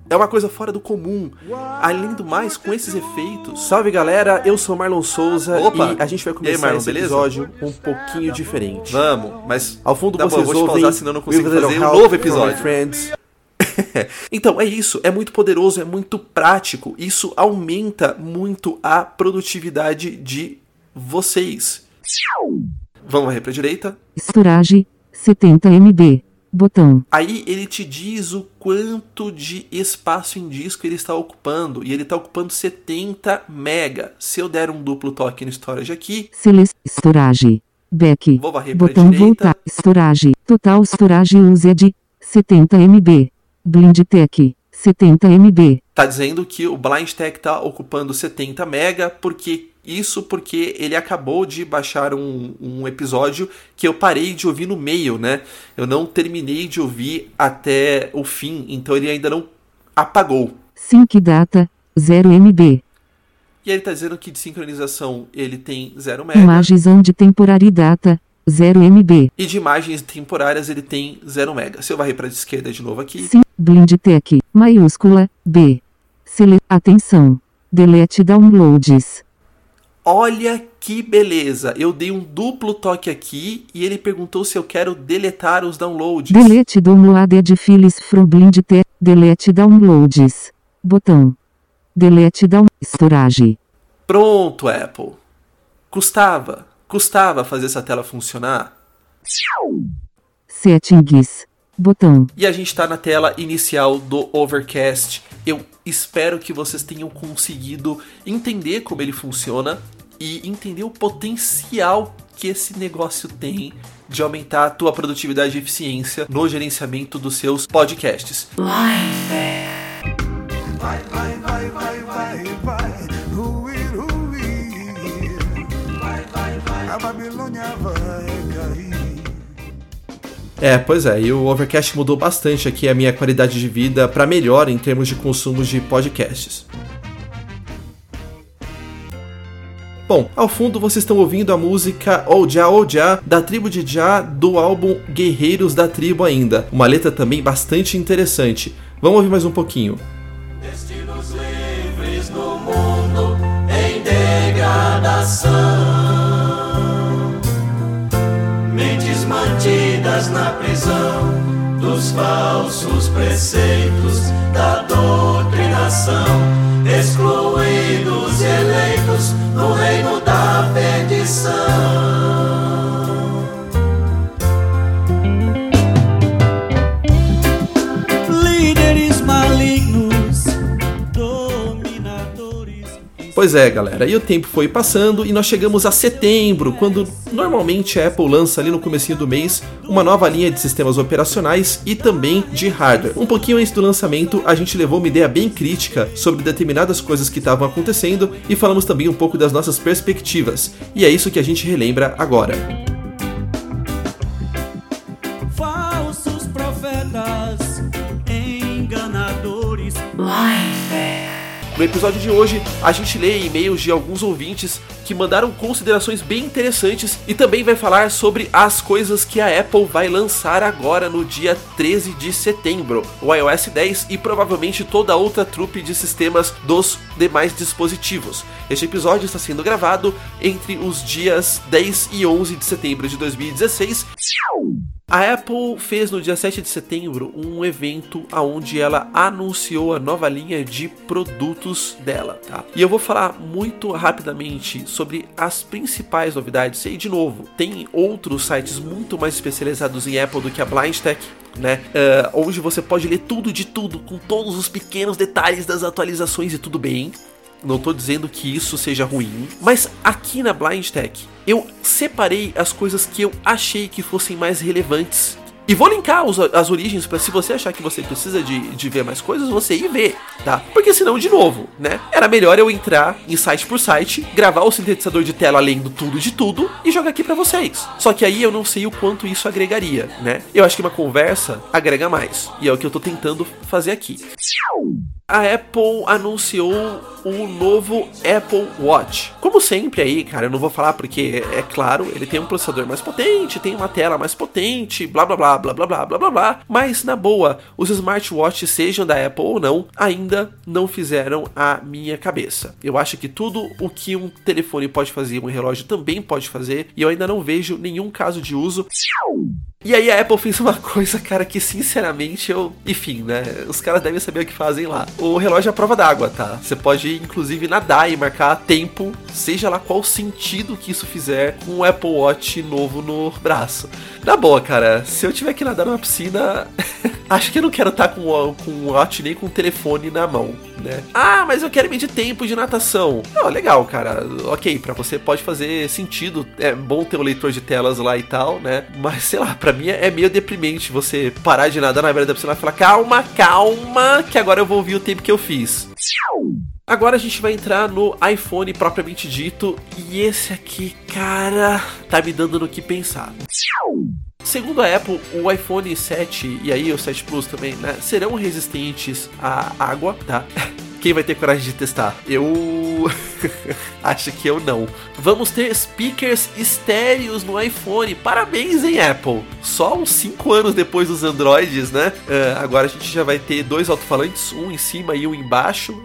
É uma coisa fora do comum. Além do mais, com esses efeitos. Salve galera, eu sou Marlon Souza Opa! e a gente vai E aí, começar Marlon, esse beleza? episódio um pouquinho diferente. Vamos, mas Ao fundo Tá bom, vocês eu vou te pausar, senão eu não consigo fazer um novo episódio. Friends. Então, é isso. É muito poderoso, é muito prático. Isso aumenta muito a produtividade de vocês. Vamos varrer pra direita. Storage, 70 MB. Botão. Aí ele te diz o quanto de espaço em disco ele está ocupando. E ele está ocupando 70 mega. Se eu der um duplo toque no storage aqui, Select Storage. Back. vou varrer Botão voltar. Storage. Total Storage Used. 70 MB. Blind Tech. 70 MB. tá dizendo que o Blind Tech tá ocupando 70 mega, porque isso porque ele acabou de baixar um, um episódio que eu parei de ouvir no meio, né? Eu não terminei de ouvir até o fim, então ele ainda não apagou. Sync Data. 0 MB. E ele tá dizendo que de sincronização ele tem 0 mega Imagens on de Temporary Data. 0 MB. e de imagens temporárias ele tem 0 mega. Se eu varrer para a esquerda de novo aqui, Sim. Blind Tech. Maiúscula. B. Sele Atenção. Delete downloads. Olha que beleza. Eu dei um duplo toque aqui e ele perguntou se eu quero deletar os downloads. Delete downloaded files from Blind Tech. Delete downloads. Botão. Delete down storage. Pronto, Apple. Custava, custava fazer essa tela funcionar. Settings. Botão. E a gente está na tela inicial do Overcast. Eu espero que vocês tenham conseguido entender como ele funciona e entender o potencial que esse negócio tem de aumentar a tua produtividade e eficiência no gerenciamento dos seus podcasts. Vai, vai, vai, vai, vai, vai. Ui, ui. Vai, vai, vai. A Babilônia vai cair. É, pois é, e o Overcast mudou bastante aqui a minha qualidade de vida para melhor em termos de consumo de podcasts. Bom, ao fundo vocês estão ouvindo a música Oja Oja da tribo de Já do álbum Guerreiros da Tribo ainda. Uma letra também bastante interessante. Vamos ouvir mais um pouquinho. Destinos livres no mundo em degradação. Mentes mantidas na prisão dos falsos preceitos da doutrinação. Excluídos e eleitos no reino da perdição. Pois é, galera, e o tempo foi passando e nós chegamos a setembro, quando normalmente a Apple lança ali no comecinho do mês uma nova linha de sistemas operacionais e também de hardware. Um pouquinho antes do lançamento, a gente levou uma ideia bem crítica sobre determinadas coisas que estavam acontecendo e falamos também um pouco das nossas perspectivas. E é isso que a gente relembra agora. Falsos profetas, enganadores. No episódio de hoje, a gente lê e-mails de alguns ouvintes que mandaram considerações bem interessantes e também vai falar sobre as coisas que a Apple vai lançar agora no dia 13 de setembro, o iOS 10 e provavelmente toda a outra trupe de sistemas dos demais dispositivos. Este episódio está sendo gravado entre os dias 10 e 11 de setembro de 2016. A Apple fez no dia 7 de setembro um evento onde ela anunciou a nova linha de produtos dela, tá? E eu vou falar muito rapidamente sobre as principais novidades. E de novo, tem outros sites muito mais especializados em Apple do que a Blind Tech, né? Eh, onde você pode ler tudo de tudo, com todos os pequenos detalhes das atualizações e tudo bem. Não tô dizendo que isso seja ruim, mas aqui na Blind Tech eu separei as coisas que eu achei que fossem mais relevantes. E vou linkar os- as origens para se você achar que você precisa de, de ver mais coisas, você ir ver, tá? Porque senão, de novo, né? Era melhor eu entrar em site por site, gravar o sintetizador de tela lendo tudo de tudo e jogar aqui para vocês. Só que aí eu não sei o quanto isso agregaria, né? Eu acho que uma conversa agrega mais. E é o que eu tô tentando fazer aqui. A Apple anunciou o novo Apple Watch. Como sempre aí, cara, eu não vou falar porque é claro, ele tem um processador mais potente, tem uma tela mais potente, blá blá blá blá blá blá blá blá blá. Mas na boa, os smartwatches, sejam da Apple ou não, ainda não fizeram a minha cabeça. Eu acho que tudo o que um telefone pode fazer, um relógio também pode fazer, e eu ainda não vejo nenhum caso de uso. E aí a Apple fez uma coisa, cara, que sinceramente eu. Enfim, né? Os caras devem saber o que fazem lá. O relógio é a prova d'água, tá? Você pode, inclusive, nadar e marcar tempo, seja lá qual sentido que isso fizer com o Apple Watch novo no braço. Na boa, cara, se eu tiver que nadar numa piscina, acho que eu não quero estar com, o- com o watch nem com o telefone na mão, né? Ah, mas eu quero medir tempo de natação. Não, legal, cara. Ok, pra você pode fazer sentido. É bom ter um leitor de telas lá e tal, né? Mas sei lá, pra mim é meio deprimente você parar de nadar na beira da piscina e falar: calma, calma, que agora eu vou ouvir o tempo que eu fiz. Agora a gente vai entrar no iPhone propriamente dito. E esse aqui, cara, tá me dando no que pensar. Segundo a Apple, o iPhone 7 e aí o 7 Plus também, né, serão resistentes à água, tá? Quem vai ter coragem de testar? Eu acho que eu não. Vamos ter speakers estéreos no iPhone. Parabéns, hein, Apple? Só uns 5 anos depois dos Androids, né? Ah, agora a gente já vai ter dois alto-falantes, um em cima e um embaixo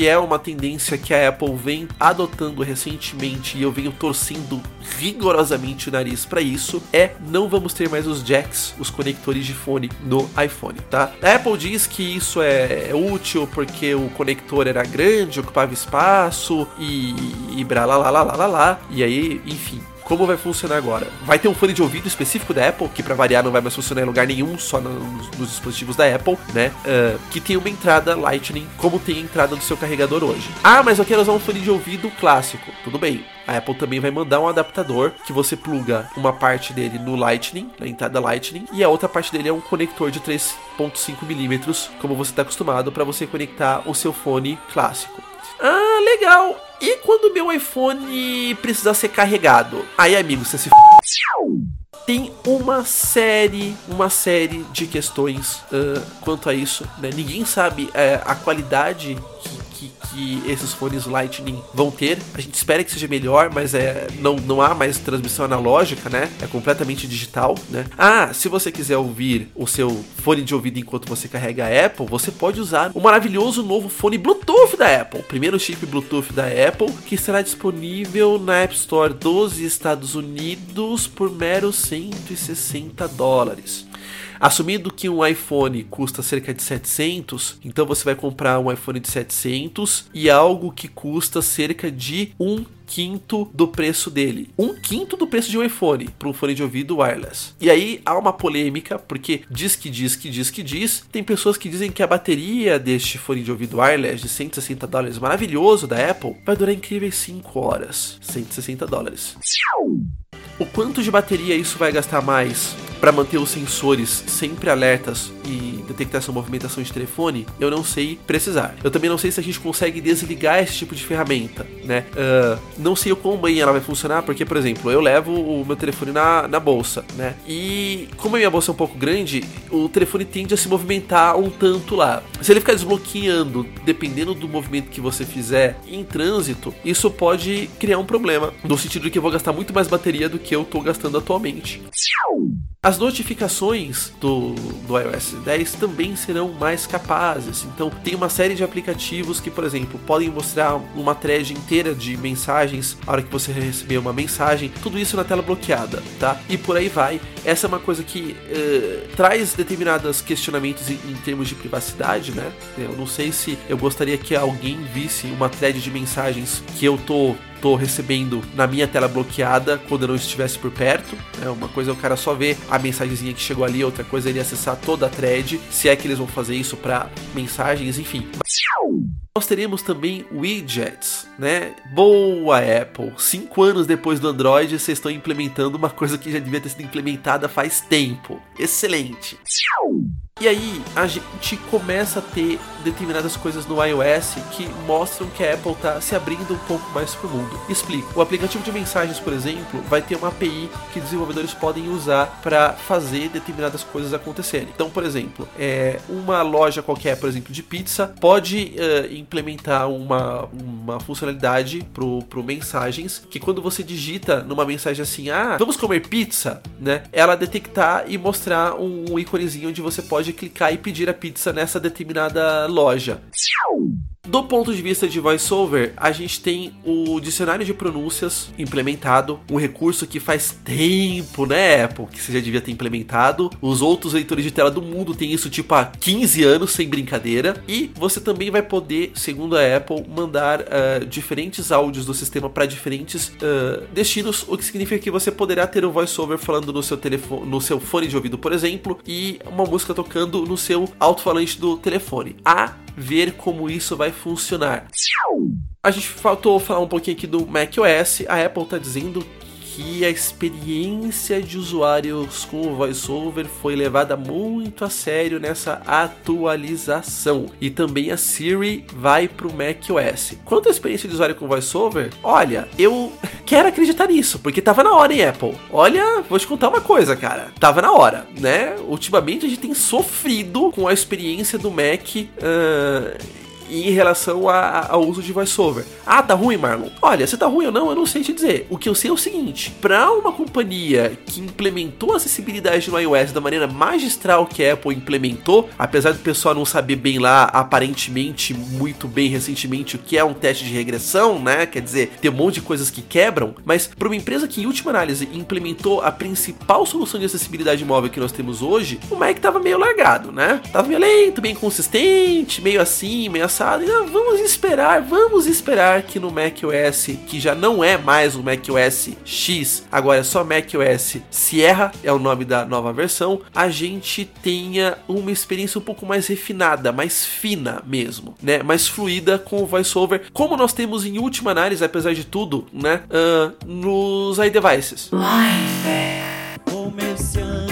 que é uma tendência que a Apple vem adotando recentemente e eu venho torcendo rigorosamente o nariz para isso, é não vamos ter mais os jacks, os conectores de fone no iPhone, tá? A Apple diz que isso é útil porque o conector era grande, ocupava espaço e, e blá lá lá lá lá lá, e aí, enfim, como vai funcionar agora? Vai ter um fone de ouvido específico da Apple, que para variar não vai mais funcionar em lugar nenhum, só nos, nos dispositivos da Apple, né? Uh, que tem uma entrada Lightning, como tem a entrada do seu carregador hoje. Ah, mas eu quero usar um fone de ouvido clássico. Tudo bem. A Apple também vai mandar um adaptador que você pluga uma parte dele no Lightning, na entrada Lightning, e a outra parte dele é um conector de 3.5 milímetros, como você está acostumado para você conectar o seu fone clássico. Ah, legal. E quando meu iPhone precisar ser carregado? Aí, amigo, você se f... tem uma série, uma série de questões uh, quanto a isso. Né? Ninguém sabe uh, a qualidade que que, esses fones Lightning vão ter. A gente espera que seja melhor, mas é não, não há mais transmissão analógica, né? É completamente digital, né? Ah, se você quiser ouvir o seu fone de ouvido enquanto você carrega a Apple, você pode usar o maravilhoso novo fone Bluetooth da Apple. Primeiro chip Bluetooth da Apple, que será disponível na App Store dos Estados Unidos por meros 160 dólares. Assumindo que um iPhone custa cerca de 700, então você vai comprar um iPhone de 700 e algo que custa cerca de um quinto do preço dele. Um quinto do preço de um iPhone para um fone de ouvido wireless. E aí há uma polêmica, porque diz que diz que diz que diz. Tem pessoas que dizem que a bateria deste fone de ouvido wireless de 160 dólares maravilhoso da Apple vai durar incríveis 5 horas. 160 dólares. O quanto de bateria isso vai gastar mais para manter os sensores sempre alertas e detectar essa movimentação de telefone, eu não sei precisar. Eu também não sei se a gente consegue desligar esse tipo de ferramenta, né? Uh, não sei o quão bem ela vai funcionar, porque, por exemplo, eu levo o meu telefone na, na bolsa, né? E como a minha bolsa é um pouco grande, o telefone tende a se movimentar um tanto lá. Se ele ficar desbloqueando, dependendo do movimento que você fizer em trânsito, isso pode criar um problema, no sentido de que eu vou gastar muito mais bateria do que eu estou gastando atualmente. As notificações do, do iOS 10 também serão mais capazes. Então, tem uma série de aplicativos que, por exemplo, podem mostrar uma thread inteira de mensagens a hora que você receber uma mensagem, tudo isso na tela bloqueada, tá? E por aí vai. Essa é uma coisa que uh, traz determinados questionamentos em, em, termos de privacidade, né? Eu não sei se eu gostaria que alguém visse uma thread de mensagens que eu tô tô recebendo na minha tela bloqueada quando eu não estivesse por perto. É uma coisa é o cara só ver a mensagenzinha que chegou ali, outra coisa é ele acessar toda a thread, se é que eles vão fazer isso para mensagens, enfim. Nós teremos também widgets, né? Boa Apple! Cinco anos depois do Android, vocês estão implementando uma coisa que já devia ter sido implementada faz tempo. Excelente! E aí a gente começa a ter determinadas coisas no iOS que mostram que a Apple está se abrindo um pouco mais para o mundo. Explico. O aplicativo de mensagens, por exemplo, vai ter uma API que desenvolvedores podem usar para fazer determinadas coisas acontecerem. Então, por exemplo, é, uma loja qualquer, por exemplo, de pizza, pode uh, implementar uma, uma funcionalidade pro, pro mensagens que quando você digita numa mensagem assim, ah, vamos comer pizza, né? Ela detectar e mostrar um, um íconezinho onde você pode clicar e pedir a pizza nessa determinada loja. Do ponto de vista de voiceover, a gente tem o dicionário de pronúncias implementado, um recurso que faz tempo, né, Apple, que você já devia ter implementado. Os outros leitores de tela do mundo têm isso tipo há 15 anos, sem brincadeira. E você também vai poder, segundo a Apple, mandar uh, diferentes áudios do sistema para diferentes uh, destinos, o que significa que você poderá ter o voiceover falando no seu telefone, no seu fone de ouvido, por exemplo, e uma música tocando no seu alto-falante do telefone. A ver como isso vai funcionar. A gente faltou falar um pouquinho aqui do macOS. A Apple está dizendo que a experiência de usuários com o VoiceOver foi levada muito a sério nessa atualização. E também a Siri vai para o macOS. Quanto à experiência de usuário com VoiceOver, olha, eu quero acreditar nisso, porque tava na hora, hein, Apple? Olha, vou te contar uma coisa, cara. Tava na hora, né? Ultimamente a gente tem sofrido com a experiência do Mac. Uh em relação a- ao uso de voiceover. Ah, tá ruim, Marlon? Olha, se tá ruim ou não, eu não sei te dizer. O que eu sei é o seguinte: pra uma companhia que implementou a acessibilidade no iOS da maneira magistral que a Apple implementou, apesar do pessoal não saber bem lá, aparentemente muito bem recentemente, o que é um teste de regressão, né? Quer dizer, tem um monte de coisas que quebram, mas para uma empresa que, em última análise, implementou a principal solução de acessibilidade móvel que nós temos hoje, o Mac tava meio largado, né? Tava meio lento, bem consistente, meio assim, meio E, ah, vamos esperar, vamos esperar que no macOS, que já não é mais o macOS X, agora é só macOS Sierra, é o nome da nova versão, a gente tenha uma experiência um pouco mais refinada, mais fina mesmo, né? Mais fluida com o VoiceOver, como nós temos em última análise, apesar de tudo, né? ah, nos iDevices. Comerciantes da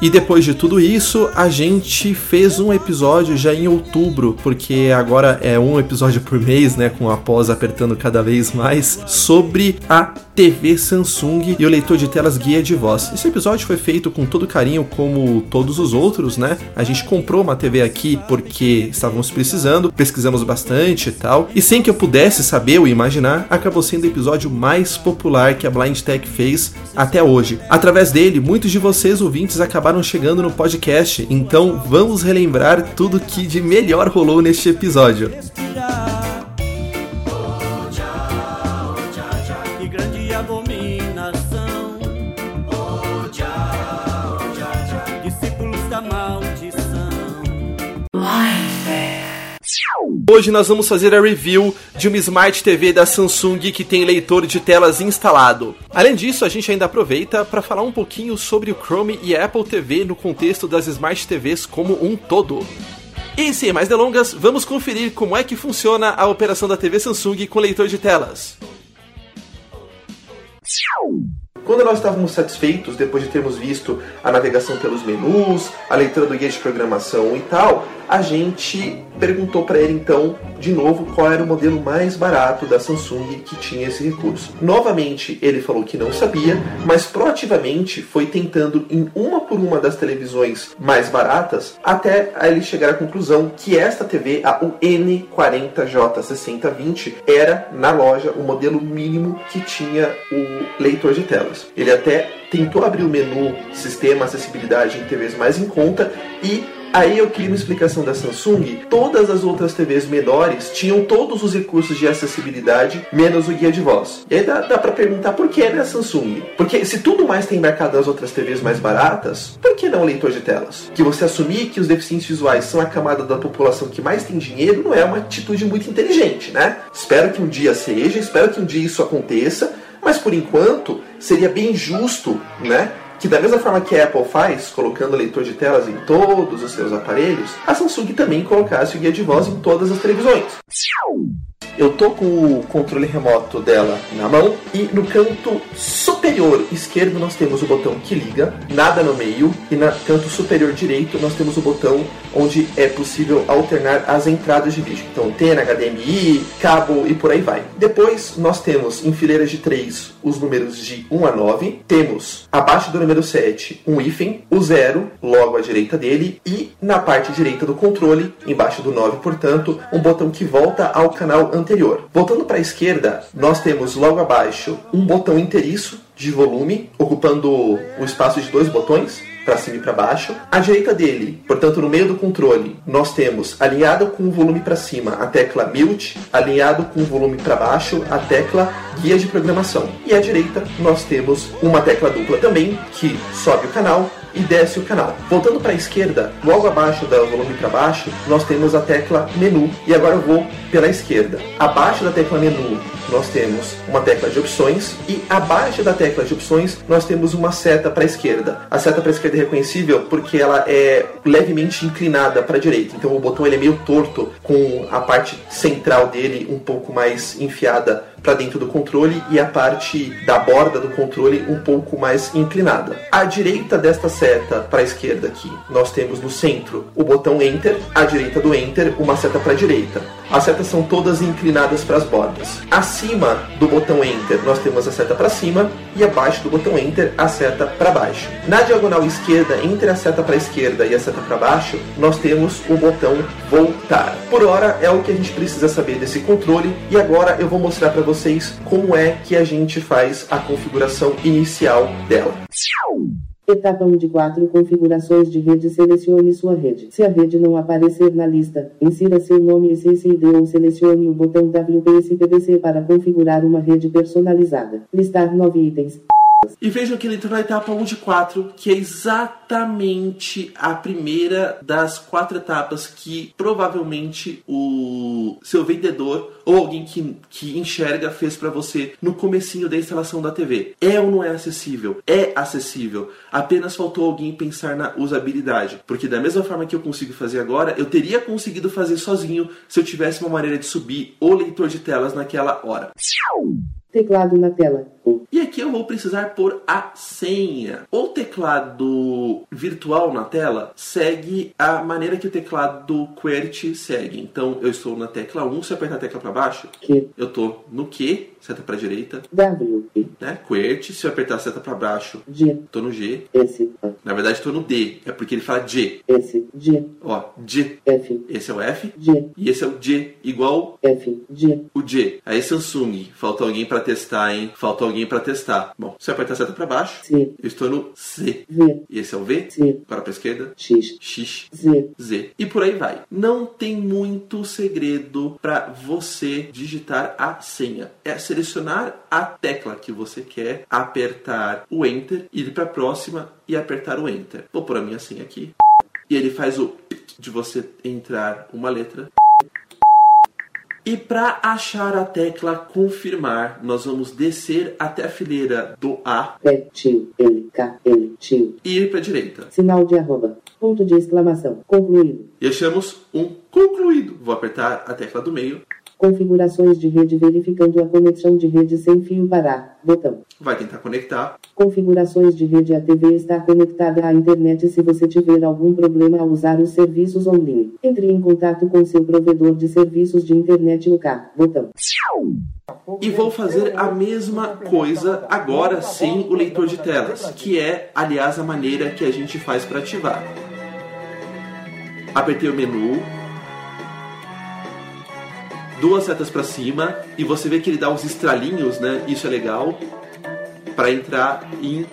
E depois de tudo isso, a gente fez um episódio já em outubro, porque agora é um episódio por mês, né, com a pós apertando cada vez mais, sobre a TV Samsung e o leitor de telas guia de voz. Esse episódio foi feito com todo carinho, como todos os outros, né? A gente comprou uma TV aqui porque estávamos precisando, pesquisamos bastante e tal, e sem que eu pudesse saber ou imaginar, acabou sendo o episódio mais popular que a Blind Tech fez até hoje. Através dele, muitos de vocês ouvintes acabaram chegando no podcast, então vamos relembrar tudo que de melhor rolou neste episódio. Hoje nós vamos fazer a review de uma Smart TV da Samsung que tem leitor de telas instalado. Além disso, a gente ainda aproveita para falar um pouquinho sobre o Chrome e a Apple TV no contexto das Smart TVs como um todo. E sem mais delongas, vamos conferir como é que funciona a operação da TV Samsung com leitor de telas. Quando nós estávamos satisfeitos, depois de termos visto a navegação pelos menus, a leitura do guia de programação e tal, a gente perguntou para ele então, de novo, qual era o modelo mais barato da Samsung que tinha esse recurso. Novamente, ele falou que não sabia, mas proativamente foi tentando em uma por uma das televisões mais baratas, até ele chegar à conclusão que esta TV, a N40J6020, era na loja o modelo mínimo que tinha o leitor de telas. Ele até tentou abrir o menu Sistema Acessibilidade em TVs mais em conta e Aí eu queria uma explicação da Samsung. Todas as outras TVs menores tinham todos os recursos de acessibilidade, menos o guia de voz. E aí dá, dá pra perguntar por que né, Samsung? Porque se tudo mais tem mercado nas outras TVs mais baratas, por que não o leitor de telas? Que você assumir que os deficientes visuais são a camada da população que mais tem dinheiro não é uma atitude muito inteligente, né? Espero que um dia seja, espero que um dia isso aconteça, mas por enquanto seria bem justo, né? que da mesma forma que a Apple faz, colocando leitor de telas em todos os seus aparelhos, a Samsung também colocasse o guia de voz em todas as televisões. Eu tô com o controle remoto dela na mão e no canto superior esquerdo nós temos o botão que liga, nada no meio, e no canto superior direito nós temos o botão onde é possível alternar as entradas de vídeo. Então tem HDMI, cabo e por aí vai. Depois nós temos em fileiras de 3 os números de 1 a 9, temos abaixo do número 7 um hífen, o 0 logo à direita dele e na parte direita do controle, embaixo do 9, portanto, um botão que volta ao canal anterior. Voltando para a esquerda, nós temos logo abaixo um botão inteiriço de volume, ocupando o espaço de dois botões, para cima e para baixo. À direita dele, portanto no meio do controle, nós temos alinhado com o volume para cima a tecla Mute, alinhado com o volume para baixo a tecla Guia de Programação. E à direita nós temos uma tecla dupla também que sobe o canal e desce o canal. Voltando para a esquerda, logo abaixo do volume para baixo, nós temos a tecla Menu. E agora eu vou pela esquerda. Abaixo da tecla Menu, nós temos uma tecla de opções e abaixo da tecla de opções nós temos uma seta para a esquerda. A seta para a esquerda é reconhecível porque ela é levemente inclinada para a direita. Então o botão ele é meio torto com a parte central dele um pouco mais enfiada para dentro do controle e a parte da borda do controle um pouco mais inclinada. À direita desta seta para a esquerda aqui, nós temos no centro o botão Enter, à direita do Enter uma seta para a direita. As setas são todas inclinadas para as bordas. Acima do botão Enter, nós temos a seta para cima e abaixo do botão Enter, a seta para baixo. Na diagonal esquerda, entre a seta para a esquerda e a seta para baixo, nós temos o botão Voltar. Por hora é o que a gente precisa saber desse controle e agora eu vou mostrar para vocês como é que a gente faz a configuração inicial dela. Etapa 1 de 4 configurações de rede. Selecione sua rede. Se a rede não aparecer na lista, insira seu nome e CCID ou selecione o botão WPS-PDC para configurar uma rede personalizada. Listar 9 itens. E vejam que ele entrou na etapa 1 de 4, que é exatamente a primeira das quatro etapas que provavelmente o seu vendedor ou alguém que, que enxerga fez para você no comecinho da instalação da TV. É ou não é acessível? É acessível. Apenas faltou alguém pensar na usabilidade. Porque da mesma forma que eu consigo fazer agora, eu teria conseguido fazer sozinho se eu tivesse uma maneira de subir o leitor de telas naquela hora. Teclado na tela. E aqui eu vou precisar pôr a senha. O teclado virtual na tela segue a maneira que o teclado QWERTY segue. Então eu estou na tecla 1, se eu apertar a tecla para baixo, eu estou no Q, seta para direita, W. né? QWERTY, se eu apertar a seta para baixo, G. estou no G. S. Na verdade estou no D, é porque ele fala G. S. G. Ó, G. F. Esse é o F G. e esse é o G, igual F. G. o G. Aí Samsung, faltou alguém para testar, hein? Faltou alguém para testar. Bom, se eu apertar a seta para baixo, C. eu estou no C. V. E esse é o V. C. Agora para esquerda, X. X. Z. Z. E por aí vai. Não tem muito segredo para você digitar a senha. É selecionar a tecla que você quer, apertar o Enter, ir para a próxima e apertar o Enter. Vou pôr a minha senha aqui. E ele faz o de você entrar uma letra. E para achar a tecla confirmar, nós vamos descer até a fileira do A e ir para a direita. Sinal de arroba. Ponto de exclamação. Concluído. E achamos um concluído. Vou apertar a tecla do meio. Configurações de rede verificando a conexão de rede sem fio para. Botão. Vai tentar conectar. Configurações de rede A TV está conectada à internet se você tiver algum problema ao usar os serviços online. Entre em contato com seu provedor de serviços de internet UK. Botão. E vou fazer a mesma coisa agora sem o leitor de telas, que é, aliás, a maneira que a gente faz para ativar. Apertei o menu, duas setas para cima e você vê que ele dá uns estralinhos, né? Isso é legal para entrar em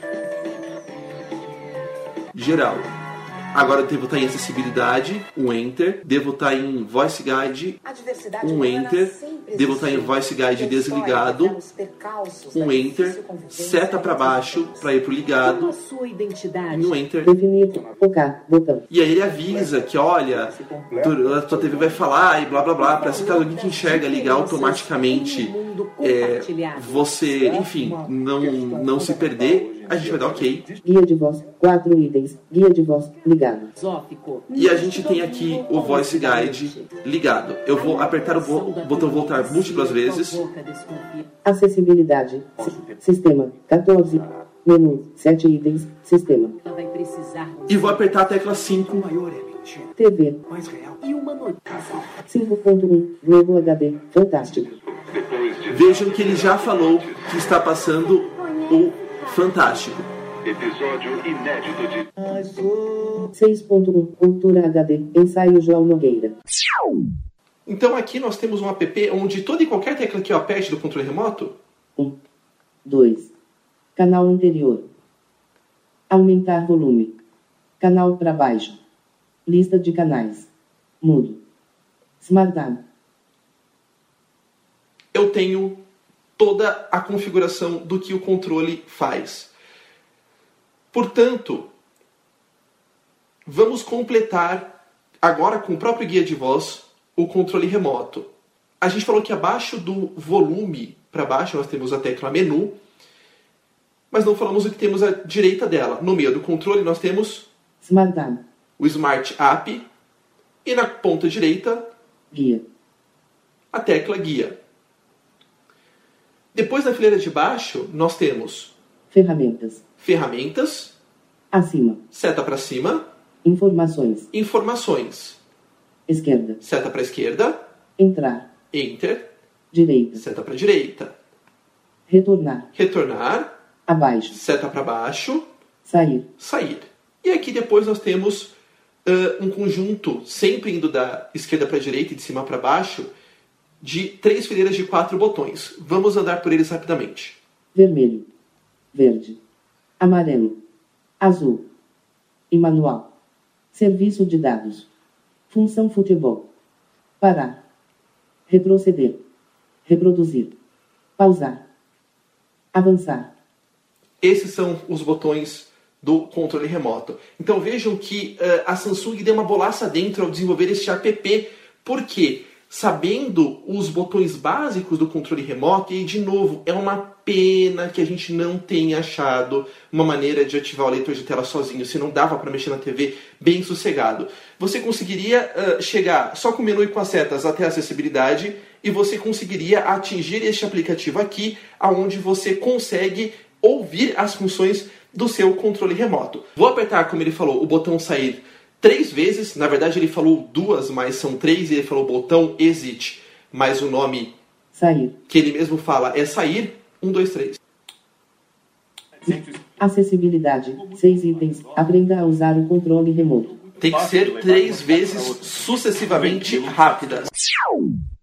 geral. Agora eu devo estar em acessibilidade, um enter, devo estar em voice guide, um enter, devo estar em voice guide desligado, um enter, seta para baixo para ir pro ligado, e um enter. Definir. OK. Botão. E aí ele avisa que, olha, a tua TV vai falar e blá blá blá, para se caso alguém que enxerga ligar automaticamente, é, você, enfim, não, não se perder, a gente vai dar ok. Guia de voz. Quatro itens. Guia de voz. Ligado. E a gente tem aqui o Voice Guide ligado. Eu vou apertar o bo- botão voltar múltiplas vezes. Acessibilidade. Si- Sistema. 14. Menu. 7 itens. Sistema. E vou apertar a tecla 5. TV. 5.1. Globo HD. Fantástico. Vejam que ele já falou que está passando o Fantástico. Episódio inédito de 6.1. Cultura HD. Ensaio João Nogueira. Então aqui nós temos um app onde toda e qualquer tecla que eu aperte do controle remoto 2. Canal anterior. Aumentar volume. Canal para baixo. Lista de canais. Mudo. Smartdown. eu tenho toda a configuração do que o controle faz. Portanto, vamos completar agora com o próprio guia de voz o controle remoto. A gente falou que abaixo do volume para baixo nós temos a tecla menu, mas não falamos o que temos à direita dela. No meio do controle nós temos Smartdown. o Smart App e na ponta direita Guia. a tecla guia. Depois na fileira de baixo, nós temos Ferramentas. ferramentas, Acima. seta para cima, Informações. informações, Esquerda. seta para esquerda, Entrar. enter, Direita. seta para direita, Retornar. retornar, Abaixo. seta para baixo, Sair. sair. E aqui depois nós temos ah, um conjunto, sempre indo da esquerda para direita e de cima para baixo, de três fileiras de quatro botões. Vamos andar por eles rapidamente. Vermelho. Verde. Amarelo. Azul. E manual. Serviço de dados. Função futebol. Parar. Retroceder. Reproduzir. Pausar. Avançar. Esses são os botões do controle remoto. Então vejam que eh, a Samsung deu uma bolaça dentro ao desenvolver este app, porque sabendo os botões básicos do controle remoto, e de novo, é uma pena que a gente não tenha achado uma maneira de ativar o leitor de tela sozinho, se não dava para mexer na TV bem sossegado. Você conseguiria eh, chegar só com o menu e com as setas até a acessibilidade e você conseguiria atingir este aplicativo aqui, aonde você consegue ouvir as funções do seu controle remoto. Vou apertar, como ele falou, o botão sair três vezes. Na verdade, ele falou duas, mas são três. E ele falou botão exit, mas o nome Sair. que ele mesmo fala é sair. Um, dois, três. Acessibilidade. Seis itens. Aprenda a usar o controle remoto. Tem que ser três vezes sucessivamente rápidas.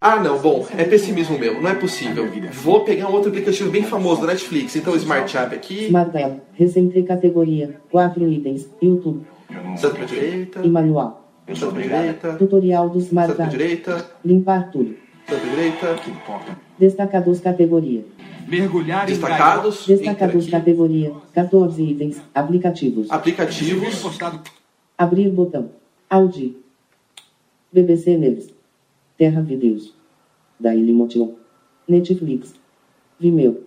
Ah, não, bom, é pessimismo meu, não é possível. Vou pegar um outro aplicativo bem famoso da Netflix, então Smart Tab aqui, Smart App. Recente categoria. Quatro itens. YouTube. Seta pra direita, E manual. seta pra direita, Tutorial do Smart seta pra App. direita, Limpar tudo. pra direita, Destacados categoria. Mergulhar em destacados, enter Destacados aqui, categoria. 14 itens. Aplicativos. aplicativos, Abrir botão. Audi. BBC News. Terra Videos. Dailymotion. Netflix. Vimeo.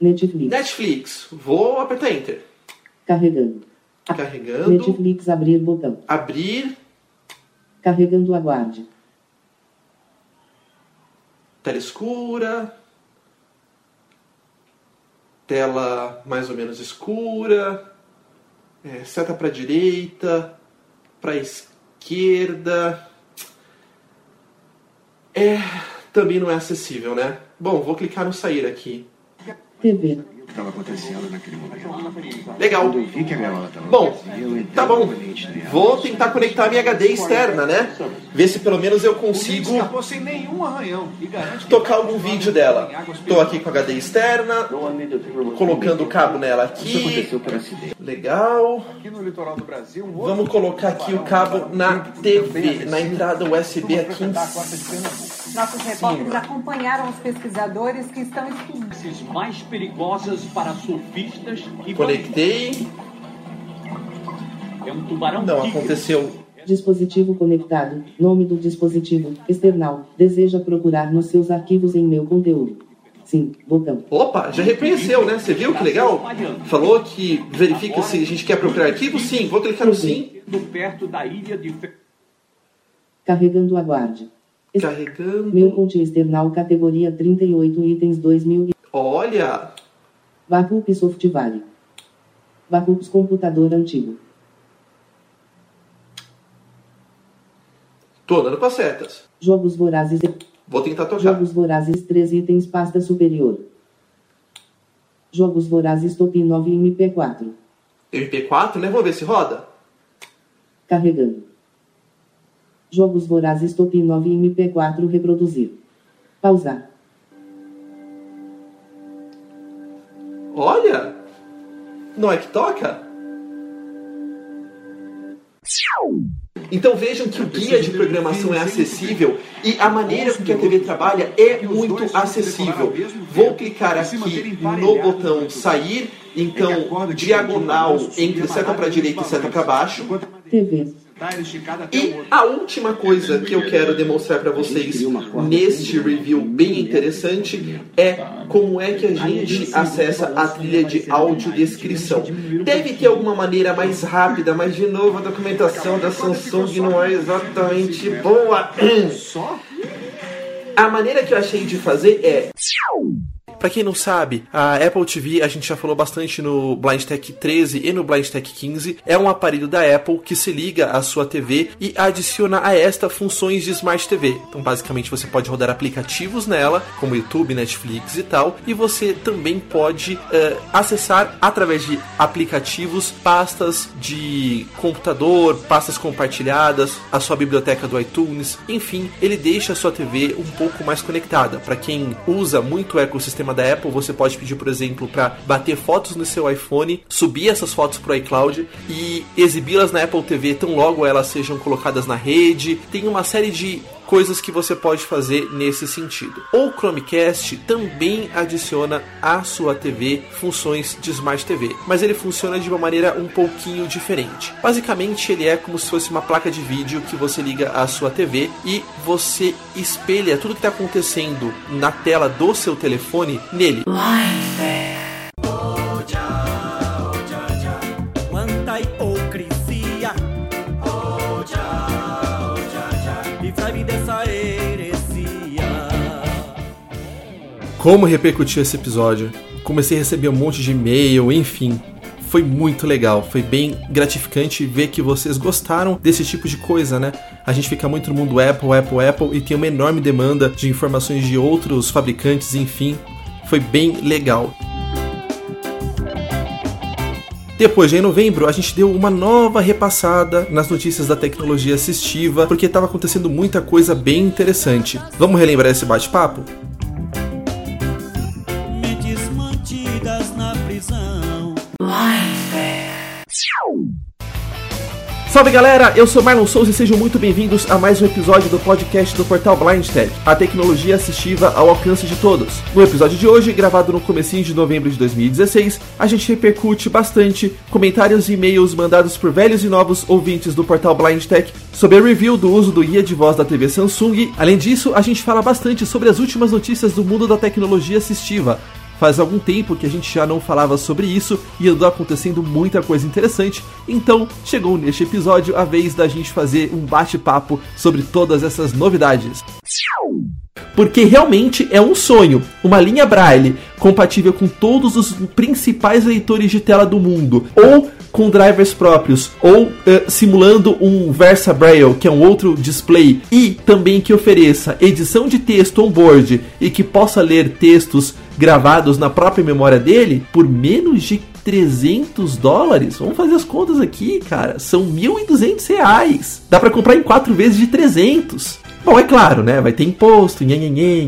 Netflix. Netflix, vou apertar Enter, Carregando. Carregando, Netflix abrir botão. abrir, Carregando aguarde. tela escura, tela mais ou menos escura, é, seta para direita, para esquerda. É, também não é acessível, né? Bom, vou clicar no sair aqui. TV. Estava acontecendo naquele momento. Legal. Quando eu vi que a gaiola estava Bom, tá bom. Vou tentar conectar a minha HD externa, né? Ver se pelo menos eu consigo Escapou sem nenhum arranhão e garante que tocar algum vídeo dela. Tô aqui com a HD externa, colocando o cabo nela Isso aqui. aconteceu por acidente. Legal. Aqui no litoral do Brasil, outro Vamos colocar aqui o cabo na TV, na entrada USB aqui em. Nossos repórteres acompanharam os pesquisadores que estão estudando. mais perigosas para surfistas e Conectei. é um tubarão Não tigre. aconteceu. Dispositivo conectado. Nome do dispositivo. External. Deseja procurar nos seus arquivos em meu conteúdo. Sim. Botão. Opa, já reconheceu, né? Você viu que legal? Falou que verifica se a gente quer procurar arquivo? Sim, vou clicar no sim. perto da ilha de Carregando aguarde. Carregando. Meu conte external categoria 38 itens 2000. Olha, Backup Software. Backups computador antigo. tô andando com as setas. Jogos vorazes. Vou tentar tocar. Jogos vorazes 3 itens pasta superior. Jogos vorazes top 9 MP4. MP4, né? Vamos ver se roda. Carregando. Jogos vorazes top 9 MP4 reproduzir. Pausar. Não é que toca? Então vejam que o guia de programação é acessível e a maneira com que a TV trabalha é muito acessível. Vou clicar aqui no botão sair, então diagonal entre seta para direita e seta para baixo. TV. E a última coisa que eu quero demonstrar para vocês neste review bem interessante é como é que a gente acessa a trilha de audiodescrição. Deve ter alguma maneira mais rápida, mas de novo a documentação da Samsung não é exatamente boa. A maneira que eu achei de fazer é Para quem não sabe, a Apple TV, a gente já falou bastante no Blind Tech 13 e no Blind Tech 15, é um aparelho da Apple que se liga à sua TV e adiciona a esta funções de Smart TV. Então, basicamente, você pode rodar aplicativos nela, como YouTube, Netflix e tal, e você também pode uh, acessar através de aplicativos pastas de computador, pastas compartilhadas, a sua biblioteca do iTunes, enfim, ele deixa a sua TV um pouco mais conectada. Para quem usa muito o ecossistema da Apple, você pode pedir, por exemplo, para bater fotos no seu iPhone, subir essas fotos para o iCloud e exibi-las na Apple TV tão logo elas sejam colocadas na rede. Tem uma série de coisas que você pode fazer nesse sentido. O Chromecast também adiciona à sua TV funções de Smart TV, mas ele funciona de uma maneira um pouquinho diferente. Basicamente, ele é como se fosse uma placa de vídeo que você liga à sua TV e você espelha tudo que está acontecendo na tela do seu telefone nele. Quanta Como repercutiu esse episódio? Comecei a receber um monte de e-mail, enfim. Foi muito legal, foi bem gratificante ver que vocês gostaram desse tipo de coisa, né? A gente fica muito no mundo Apple, Apple, Apple e tem uma enorme demanda de informações de outros fabricantes, enfim. Foi bem legal. Depois, em novembro, a gente deu uma nova repassada nas notícias da tecnologia assistiva, porque estava acontecendo muita coisa bem interessante. Vamos relembrar esse bate-papo? Salve galera, eu sou Marlon Souza e sejam muito bem-vindos a mais um episódio do podcast do portal Blind Tech, a tecnologia assistiva ao alcance de todos. No episódio de hoje, gravado no comecinho de novembro de 2016, a gente repercute bastante comentários e e-mails mandados por velhos e novos ouvintes do portal Blind Tech sobre a review do uso do guia de voz da TV Samsung. Além disso, a gente fala bastante sobre as últimas notícias do mundo da tecnologia assistiva, Faz algum tempo que a gente já não falava sobre isso e andou acontecendo muita coisa interessante, então chegou neste episódio a vez da gente fazer um bate-papo sobre todas essas novidades. Porque realmente é um sonho, uma linha Braille compatível com todos os principais leitores de tela do mundo, ou com drivers próprios, ou uh, simulando um Versa Braille, que é um outro display, e também que ofereça edição de texto on-board e que possa ler textos gravados na própria memória dele por menos de 300 dólares. Vamos fazer as contas aqui, cara. São 1.200 reais. Dá para comprar em quatro vezes de 300. Bom, é claro, né? Vai ter imposto, nhanhanhê.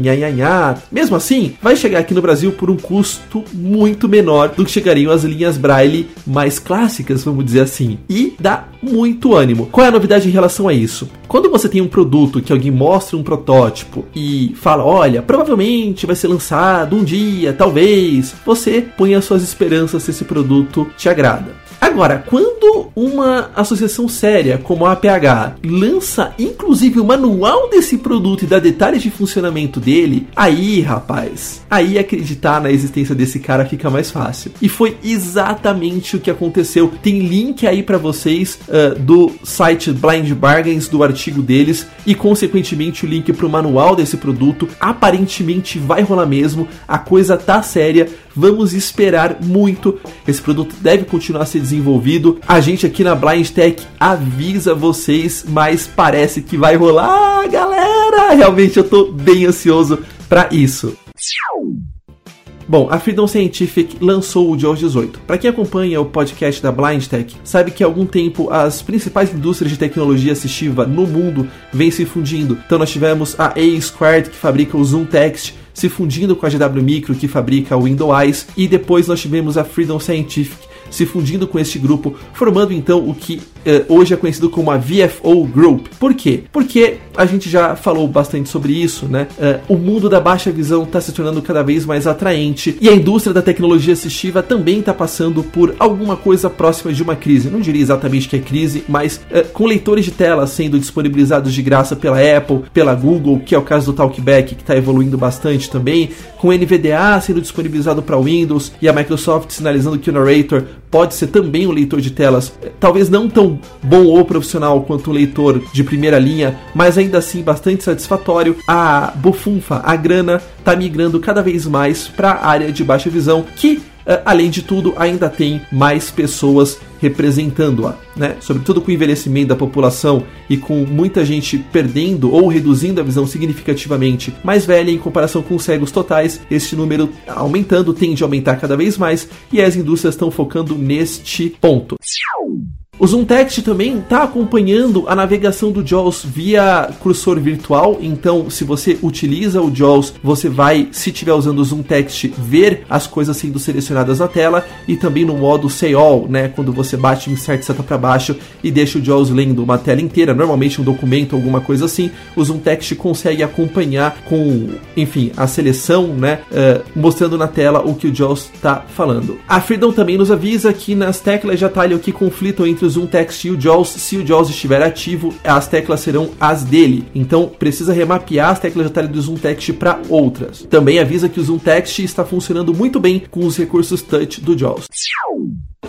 Mesmo assim, vai chegar aqui no Brasil por um custo muito menor do que chegariam as linhas Braille mais clássicas, vamos dizer assim. E dá muito ânimo. Qual é a novidade em relação a isso? Quando você tem um produto que alguém mostra um protótipo e fala, olha, provavelmente vai ser lançado um dia, talvez, você põe as suas esperanças se esse produto te agrada. Agora, quando uma associação séria como a APH lança inclusive o manual desse produto e dá detalhes de funcionamento dele, aí, rapaz, aí acreditar na existência desse cara fica mais fácil. E foi exatamente o que aconteceu. Tem link aí para vocês uh, do site Blind Bargains, do artigo deles, e consequentemente o link para o manual desse produto. Aparentemente vai rolar mesmo, a coisa tá séria. Vamos esperar muito. Esse produto deve continuar a ser desenvolvido. A gente aqui na Blind Tech avisa vocês, mas parece que vai rolar, galera. Realmente eu tô bem ansioso para isso. Bom, a Freedom Scientific lançou o iOS 18. Para quem acompanha o podcast da Blind Tech, sabe que há algum tempo as principais indústrias de tecnologia assistiva no mundo vêm se fundindo. Então nós tivemos a A Squared que fabrica o Zoom Text se fundindo com a GW Micro que fabrica o Windows Eyes e depois nós tivemos a Freedom Scientific se fundindo com este grupo, formando então o que hoje é conhecido como a VFO Group. Por quê? Porque a gente já falou bastante sobre isso, né? Eh, o mundo da baixa visão está se tornando cada vez mais atraente e a indústria da tecnologia assistiva também está passando por alguma coisa próxima de uma crise. Não diria exatamente que é crise, mas eh, com leitores de tela sendo disponibilizados de graça pela Apple, pela Google, que é o caso do Talkback, que está evoluindo bastante também, com NVDA sendo disponibilizado para Windows e a Microsoft sinalizando que o Narrator pode ser também um leitor de telas, talvez não tão bom ou profissional quanto um leitor de primeira linha, mas ainda assim bastante satisfatório, a bufunfa, a grana, tá migrando cada vez mais para a área de baixa visão, que Uh, além de tudo, ainda tem mais pessoas representando-a, né? Sobretudo com o envelhecimento da população e com muita gente perdendo ou reduzindo a visão significativamente mais velha em comparação com os cegos totais, este número aumentando, tende a aumentar cada vez mais e as indústrias estão focando neste ponto. O Zoom Text também está acompanhando a navegação do JAWS via cursor virtual, então se você utiliza o JAWS, você vai, se estiver usando o Zoom Text, ver as coisas sendo selecionadas na tela e também no modo Say All, né, quando você bate insert seta para baixo e deixa o JAWS lendo uma tela inteira, normalmente um documento, alguma coisa assim, o Zoom Text consegue acompanhar com, enfim, a seleção, né, uh, mostrando na tela o que o JAWS está falando. A Freedom também nos avisa que nas teclas de atalho que conflitam entre o Zoom Text e o JAWS, se o JAWS estiver ativo, as teclas serão as dele. Então precisa remapear as teclas de atalho do Zoom Text para outras. Também avisa que o Zoom Text está funcionando muito bem com os recursos touch do JAWS.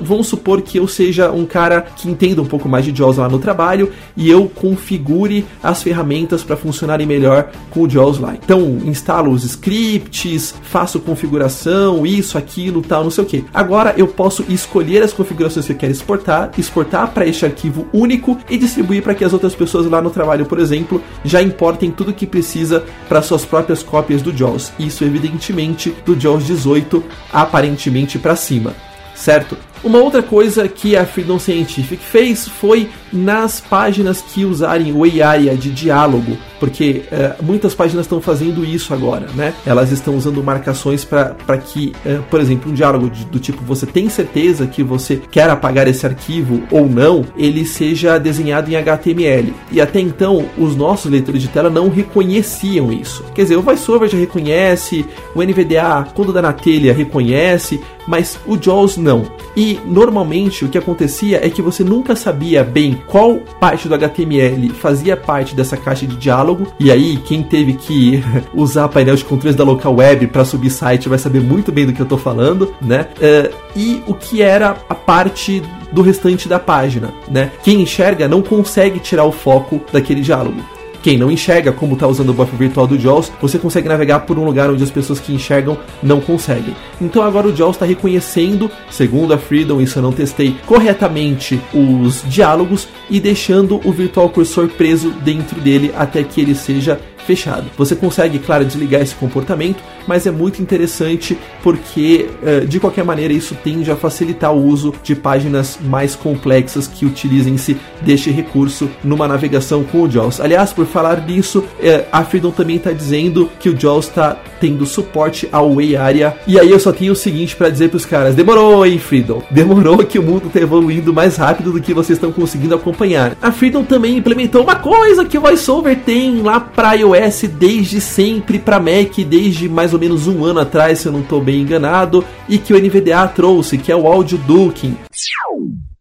Vamos supor que eu seja um cara que entenda um pouco mais de JAWS lá no trabalho e eu configure as ferramentas para funcionarem melhor com o JAWS lá. Então, instalo os scripts, faço configuração, isso, aquilo, tal, não sei o que. Agora eu posso escolher as configurações que eu quero exportar, exportar para este arquivo único e distribuir para que as outras pessoas lá no trabalho, por exemplo, já importem tudo que precisa para suas próprias cópias do JAWS. Isso, evidentemente, do JAWS 18 aparentemente para cima, certo? Uma outra coisa que a Freedom Scientific fez foi nas páginas que usarem o area de diálogo, porque uh, muitas páginas estão fazendo isso agora, né? Elas estão usando marcações para que, uh, por exemplo, um diálogo de, do tipo você tem certeza que você quer apagar esse arquivo ou não, ele seja desenhado em HTML. E até então, os nossos leitores de tela não reconheciam isso. Quer dizer, o VoiceOver já reconhece, o NVDA, quando dá na telha, reconhece, mas o JAWS não. E normalmente o que acontecia é que você nunca sabia bem qual parte do HTML fazia parte dessa caixa de diálogo. E aí, quem teve que usar painel de controles da local web para subir site vai saber muito bem do que eu estou falando, né? Uh, e o que era a parte do restante da página, né? Quem enxerga não consegue tirar o foco daquele diálogo. Quem não enxerga, como está usando o buff virtual do JAWS, você consegue navegar por um lugar onde as pessoas que enxergam não conseguem. Então agora o JAWS está reconhecendo, segundo a Freedom, isso eu não testei, corretamente os diálogos e deixando o virtual cursor preso dentro dele até que ele seja fechado. Você consegue, claro, desligar esse comportamento, mas é muito interessante porque, eh, de qualquer maneira, isso tende a facilitar o uso de páginas mais complexas que utilizem-se deste recurso numa navegação com o JAWS. Aliás, por falar nisso, eh, a Freedom também está dizendo que o JAWS está tendo suporte ao Way Area. E aí eu só tenho o seguinte para dizer para os caras: demorou, hein, Freedom? Demorou que o mundo está evoluindo mais rápido do que vocês estão conseguindo acompanhar. A Freedom também implementou uma coisa que o VoiceOver tem lá para iOS iOS desde sempre para Mac, desde mais ou menos um ano atrás, se eu não estou bem enganado, e que o NVDA trouxe, que é o Audio Duking.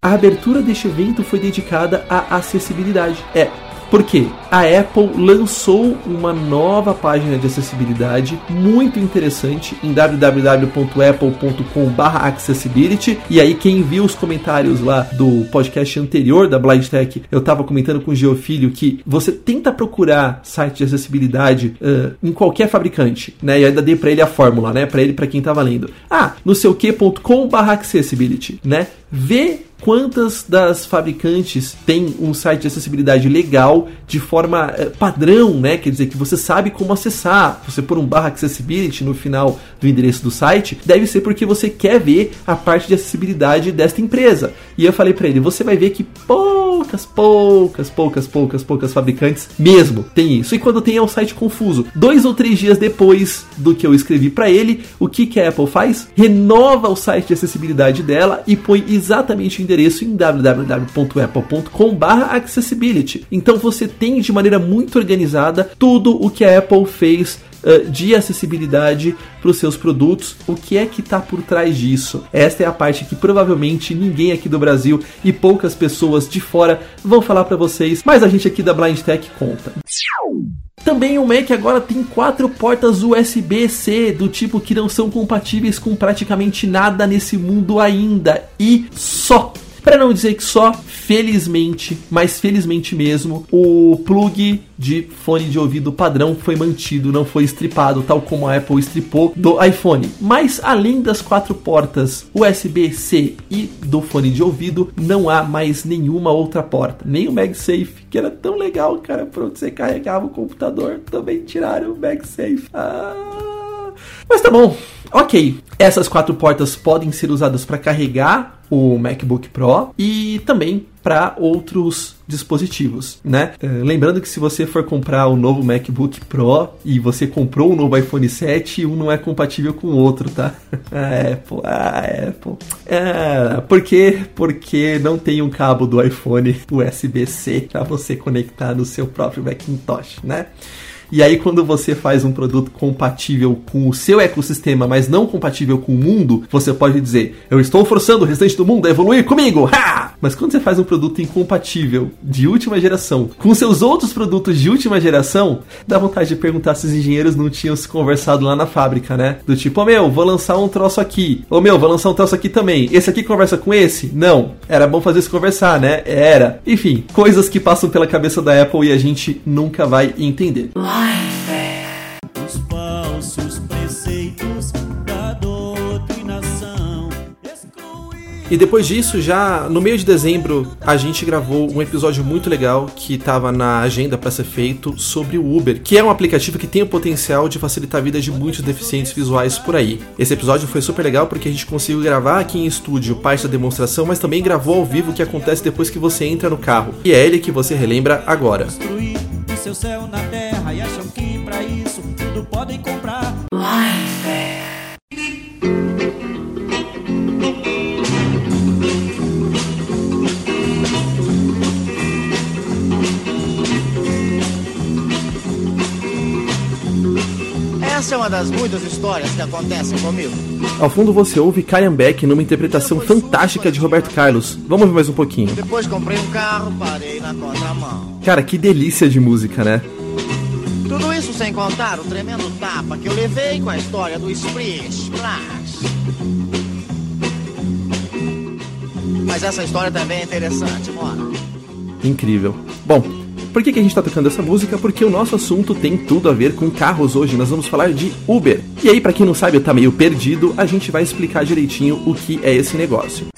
A abertura deste evento foi dedicada à acessibilidade. É, porque a Apple lançou uma nova página de acessibilidade muito interessante em www.apple.com/accessibility. E aí quem viu os comentários lá do podcast anterior da Blind Tech, eu estava comentando com o Geofilho que você tenta procurar site de acessibilidade uh, em qualquer fabricante, né? E ainda dei para ele a fórmula, né? Para ele, para quem estava lendo. Ah, no seu que.com/accessibility, né? Vê quantas das fabricantes têm um site de acessibilidade legal de forma eh, padrão, né? Quer dizer que você sabe como acessar. Você pôr um barra accessibility no final do endereço do site, deve ser porque você quer ver a parte de acessibilidade desta empresa. E eu falei para ele, você vai ver que poucas, poucas, poucas, poucas, poucas fabricantes mesmo tem isso. E quando tem é um site confuso. Dois ou três dias depois do que eu escrevi para ele, o que que a Apple faz? Renova o site de acessibilidade dela e põe exatamente o endereço em www.apple.com/accessibility. Então você tem de maneira muito organizada tudo o que a Apple fez uh, de acessibilidade para os seus produtos. O que é que está por trás disso? Esta é a parte que provavelmente ninguém aqui do Brasil e poucas pessoas de fora vão falar para vocês, mas a gente aqui da Blind Tech conta. Também o Mac agora tem quatro portas USB-C do tipo que não são compatíveis com praticamente nada nesse mundo ainda. E só Para não dizer que só, felizmente, mas felizmente mesmo, o plug de fone de ouvido padrão foi mantido, não foi estripado, tal como a Apple estripou do iPhone. Mas além das quatro portas USB-C e do fone de ouvido, não há mais nenhuma outra porta. Nem o MagSafe, que era tão legal, cara, para você carregava o computador, também tiraram o MagSafe. Ah... Mas tá bom, ok. Essas quatro portas podem ser usadas para carregar o MacBook Pro e também para outros dispositivos, né? É, lembrando que se você for comprar o novo MacBook Pro e você comprou o novo iPhone 7, um não é compatível com o outro, tá? A Apple, a Apple. É, por quê? Porque não tem um cabo do iPhone USB-C para você conectar no seu próprio Macintosh, né? E aí, quando você faz um produto compatível com o seu ecossistema, mas não compatível com o mundo, você pode dizer: Eu estou forçando o restante do mundo a evoluir comigo! Ha! Mas quando você faz um produto incompatível de última geração com seus outros produtos de última geração, dá vontade de perguntar se os engenheiros não tinham se conversado lá na fábrica, né? Do tipo, ô oh, meu, vou lançar um troço aqui. Ô oh, meu, vou lançar um troço aqui também. Esse aqui conversa com esse? Não. Era bom fazer isso conversar, né? Era. Enfim, coisas que passam pela cabeça da Apple e a gente nunca vai entender. Os falsos preceitos da doutrinação. E depois disso, já no meio de dezembro, a gente gravou um episódio muito legal que estava na agenda para ser feito sobre o Uber, que é um aplicativo que tem o potencial de facilitar a vida de muitos deficientes visuais por aí. Esse episódio foi super legal porque a gente conseguiu gravar aqui em estúdio parte da demonstração, mas também gravou ao vivo o que acontece depois que você entra no carro. E é ele que você relembra agora. Construir o seu céu na terra e acham que pra isso tudo podem comprar. Essa é uma das muitas histórias que acontecem comigo. Ao fundo você ouve Karen Beck numa interpretação fantástica de Roberto Carlos. Vamos ver mais um pouquinho. Depois comprei um carro, parei na contramão. Cara, que delícia de música, né? Tudo isso sem contar o tremendo tapa que eu levei com a história do Splish Splash. Mas essa história também é interessante, mora. Incrível. Bom, por que, que a gente está tocando essa música? Porque o nosso assunto tem tudo a ver com carros hoje. Nós vamos falar de Uber. E aí, para quem não sabe, eu tá meio perdido, a gente vai explicar direitinho o que é esse negócio.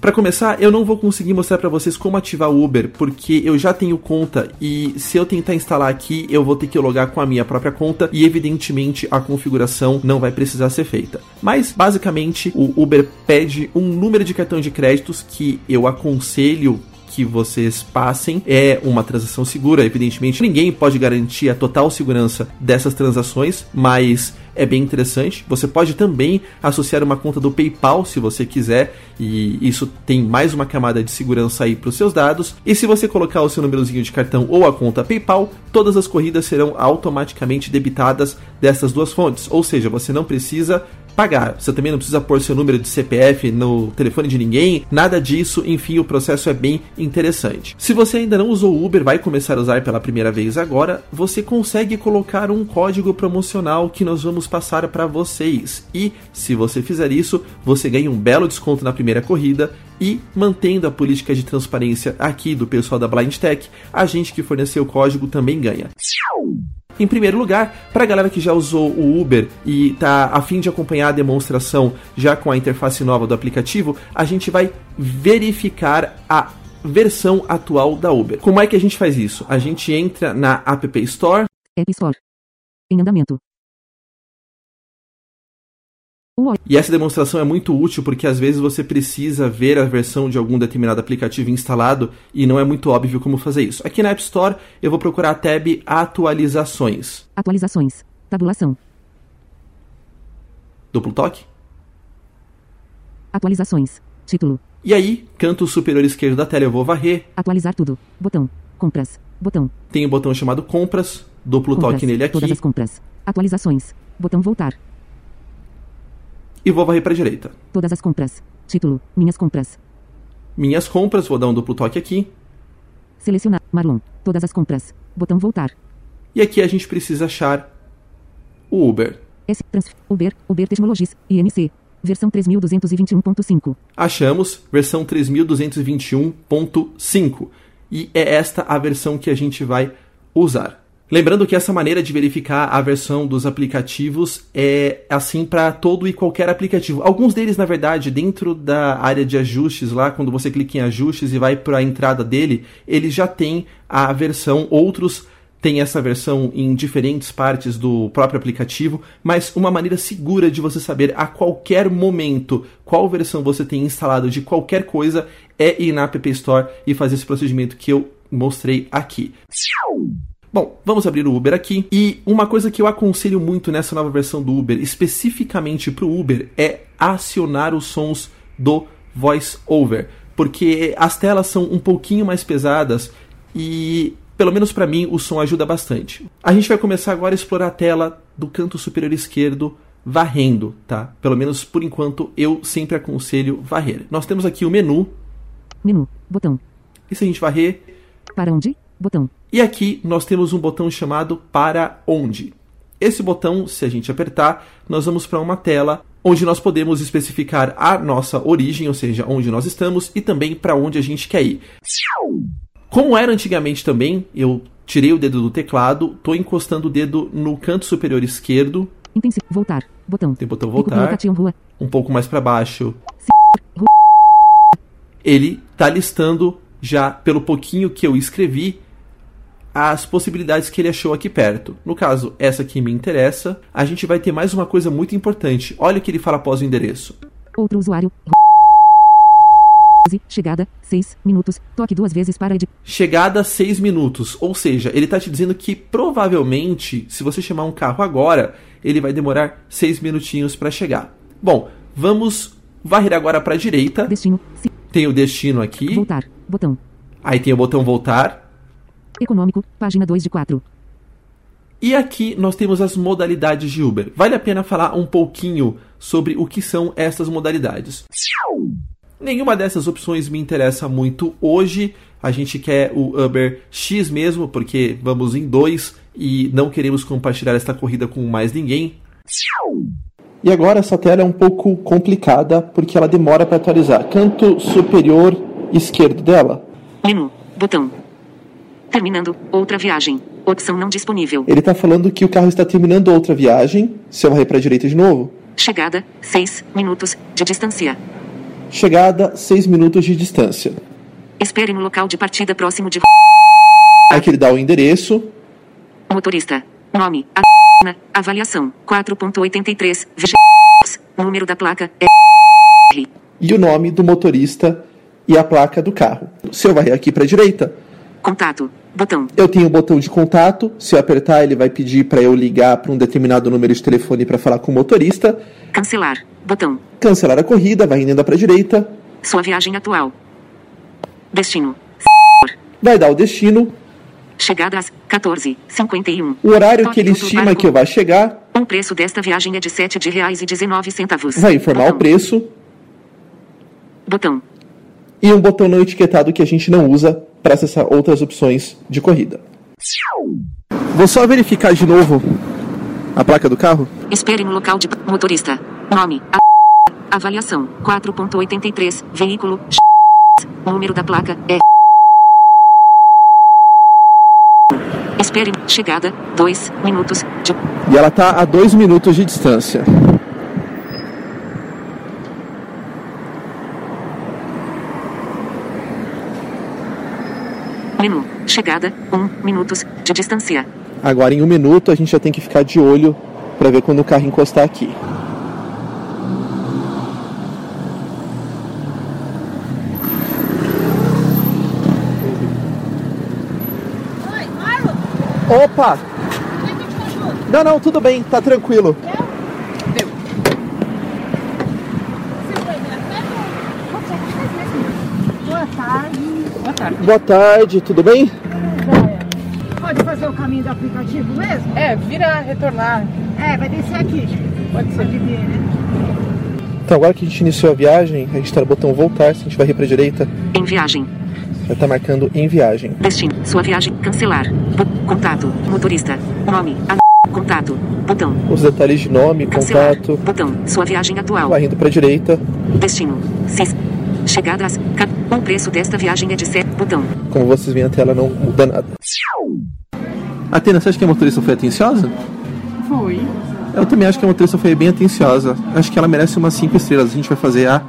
Para começar, eu não vou conseguir mostrar para vocês como ativar o Uber, porque eu já tenho conta e se eu tentar instalar aqui, eu vou ter que logar com a minha própria conta e evidentemente a configuração não vai precisar ser feita. Mas basicamente, o Uber pede um número de cartão de créditos que eu aconselho que vocês passem é uma transação segura. Evidentemente, ninguém pode garantir a total segurança dessas transações, mas é bem interessante. Você pode também associar uma conta do PayPal se você quiser, e isso tem mais uma camada de segurança aí para os seus dados. E se você colocar o seu númerozinho de cartão ou a conta PayPal, todas as corridas serão automaticamente debitadas dessas duas fontes. Ou seja, você não precisa pagar. Você também não precisa pôr seu número de CPF no telefone de ninguém, nada disso. Enfim, o processo é bem interessante. Se você ainda não usou o Uber, vai começar a usar pela primeira vez agora, você consegue colocar um código promocional que nós vamos passar para vocês. E se você fizer isso, você ganha um belo desconto na primeira corrida e mantendo a política de transparência aqui do pessoal da Blind Tech, a gente que forneceu o código também ganha. Em primeiro lugar, para a galera que já usou o Uber e está a fim de acompanhar a demonstração já com a interface nova do aplicativo, a gente vai verificar a versão atual da Uber. Como é que a gente faz isso? A gente entra na App Store. App Store. Em andamento. E essa demonstração é muito útil porque às vezes você precisa ver a versão de algum determinado aplicativo instalado e não é muito óbvio como fazer isso. Aqui na App Store eu vou procurar a tab Atualizações. Atualizações. Tabulação. Duplo toque. Atualizações. Título. E aí, canto superior esquerdo da tela eu vou varrer. Atualizar tudo. Botão. Compras. Botão. Tem um botão chamado Compras. Duplo compras. toque nele aqui. Todas as compras. Atualizações. Botão voltar. E vou varrer para a direita. Todas as compras. Título. Minhas compras. Minhas compras, vou dar um duplo toque aqui. Selecionar. Marlon. Todas as compras. Botão voltar. E aqui a gente precisa achar o Uber. S. Uber. Uber Technologies. INC. Versão 3221.5. Achamos, versão 3221.5. E é esta a versão que a gente vai usar. Lembrando que essa maneira de verificar a versão dos aplicativos é assim para todo e qualquer aplicativo. Alguns deles, na verdade, dentro da área de ajustes lá, quando você clica em ajustes e vai para a entrada dele, ele já tem a versão. Outros têm essa versão em diferentes partes do próprio aplicativo, mas uma maneira segura de você saber a qualquer momento qual versão você tem instalado de qualquer coisa é ir na App Store e fazer esse procedimento que eu mostrei aqui. Bom, vamos abrir o Uber aqui. E uma coisa que eu aconselho muito nessa nova versão do Uber, especificamente para o Uber, é acionar os sons do Voice Over. Porque as telas são um pouquinho mais pesadas e, pelo menos para mim, o som ajuda bastante. A gente vai começar agora a explorar a tela do canto superior esquerdo varrendo, tá? Pelo menos por enquanto eu sempre aconselho varrer. Nós temos aqui o menu. Menu, botão. E se a gente varrer? Para onde? Botão. E aqui nós temos um botão chamado Para Onde. Esse botão, se a gente apertar, nós vamos para uma tela onde nós podemos especificar a nossa origem, ou seja, onde nós estamos, e também para onde a gente quer ir. Como era antigamente também, eu tirei o dedo do teclado, estou encostando o dedo no canto superior esquerdo. Intensivo. Voltar. Botão. Tem botão voltar. Um pouco mais para baixo. Ele está listando já pelo pouquinho que eu escrevi as possibilidades que ele achou aqui perto. No caso, essa aqui me interessa. A gente vai ter mais uma coisa muito importante. Olha o que ele fala após o endereço. Outro usuário. Chegada, 6 minutos. Toque duas vezes para editar. Chegada 6 minutos. Ou seja, ele está te dizendo que provavelmente, se você chamar um carro agora, ele vai demorar 6 minutinhos para chegar. Bom, vamos varrer agora para a direita. Destino. Tem o destino aqui. Voltar. Botão. Aí tem o botão voltar. Econômico, página 2 de 4. E aqui nós temos as modalidades de Uber. Vale a pena falar um pouquinho sobre o que são essas modalidades. Nenhuma dessas opções me interessa muito hoje. A gente quer o Uber X mesmo, porque vamos em dois e não queremos compartilhar esta corrida com mais ninguém. E agora essa tela é um pouco complicada porque ela demora para atualizar. Canto superior esquerdo dela. Menu, botão. Terminando outra viagem. Opção não disponível. Ele está falando que o carro está terminando outra viagem. Se eu varrer para a direita de novo. Chegada, 6 minutos de distância. Chegada, 6 minutos de distância. Espere no local de partida próximo de. Aqui ele dá o endereço. Motorista. Nome. A... Avaliação. 4.83. VG. Número da placa. É. E o nome do motorista e a placa do carro. Se eu varrer aqui para a direita. Contato. Botão. Eu tenho o botão de contato. Se eu apertar, ele vai pedir para eu ligar para um determinado número de telefone para falar com o motorista. Cancelar. Botão. Cancelar a corrida, vai indo para a direita. Sua viagem atual. Destino. Vai dar o destino. Chegada às 14h51. O horário que ele estima que eu vá chegar. O preço desta viagem é de R$ 7,19. Vai informar Botão. o preço. Botão. E um botão não etiquetado que a gente não usa para acessar outras opções de corrida. Vou só verificar de novo a placa do carro. Espere no local de motorista. Nome. A... Avaliação. 4.83. Veículo. Número da placa é. Espere. Chegada. 2 minutos de. E ela está a 2 minutos de distância. Menu. Chegada. 1 minutos de distância. Agora em um minuto a gente já tem que ficar de olho para ver quando o carro encostar aqui. Opa! Não, não, tudo bem, tá tranquilo. Boa tarde. Boa tarde. Tudo bem? Pode fazer o caminho do aplicativo mesmo? É, vira retornar. É, vai descer aqui. Pode ser. Pode vir, né? Então agora que a gente iniciou a viagem, a gente tá no botão voltar, se a gente vai para a direita, Em viagem. já tá marcando em viagem. Destino. Sua viagem. Cancelar. Bo- Contato. Motorista. Nome. A... Contato. Botão. Os detalhes de nome, Cancelar. contato. Botão. Sua viagem atual. Varrendo pra direita. Destino. Cis. Chegadas. Ca... O preço desta viagem é de 7. Botão. Como vocês veem, a tela não muda nada. Atena, você acha que a motorista foi atenciosa? Foi. Eu também acho que a motorista foi bem atenciosa. Acho que ela merece umas 5 estrelas. A gente vai fazer a,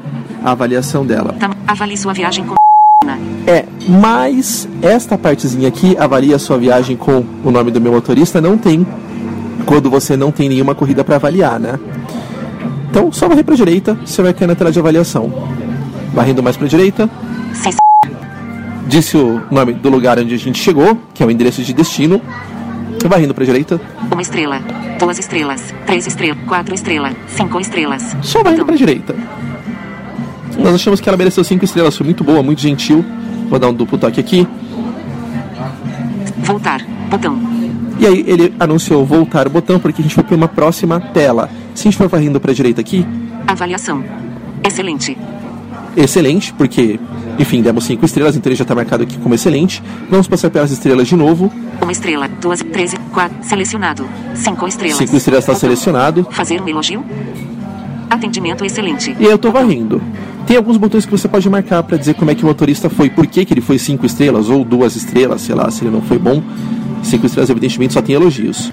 a avaliação dela. Tam... Avalie sua viagem com. É, mas esta partezinha aqui, avalia a sua viagem com o nome do meu motorista, não tem quando você não tem nenhuma corrida para avaliar, né? Então, só varrer para direita, você vai cair na tela de avaliação. Varrendo mais para direita. Cis. Disse o nome do lugar onde a gente chegou, que é o endereço de destino. Varrendo para direita. Uma estrela. Duas estrelas. Três estrelas. Quatro estrelas. Cinco estrelas. Só varrendo para direita. Nós achamos que ela mereceu cinco estrelas, foi muito boa, muito gentil. Vou dar um duplo toque aqui. Voltar. Botão. E aí ele anunciou voltar o botão porque a gente foi para uma próxima tela. Se a gente for varrendo para a direita aqui, Avaliação. Excelente. Excelente, porque, enfim, demos cinco estrelas, então ele já está marcado aqui como excelente. Vamos passar pelas estrelas de novo. Uma estrela. Duas. Três. Quatro. Selecionado. Cinco estrelas. Cinco estrelas está selecionado. Fazer um elogio? Atendimento excelente. E eu tô varrendo. Tem alguns botões que você pode marcar para dizer como é que o motorista foi, por que, que ele foi cinco estrelas ou duas estrelas, sei lá, se ele não foi bom. Cinco estrelas, evidentemente, só tem elogios.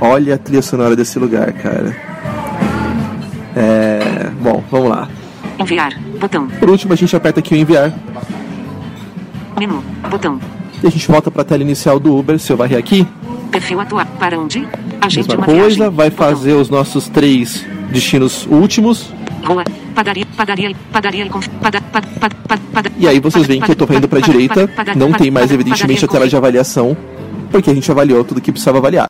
Olha a trilha sonora desse lugar, cara. É. Bom, vamos lá. Enviar. Botão. Por último, a gente aperta aqui o enviar. Menu. Botão. E a gente volta para a tela inicial do Uber. Se eu varrer aqui, Perfil atual. Para onde? Agente mesma uma coisa. viagem. Vai fazer os nossos três destinos últimos. Rua. Padaria. Padaria. Padaria. conf- Pada, pada, E aí vocês veem que eu tô indo para a direita. Não tem mais, evidentemente, a tela de avaliação. Porque a gente avaliou tudo que precisava avaliar.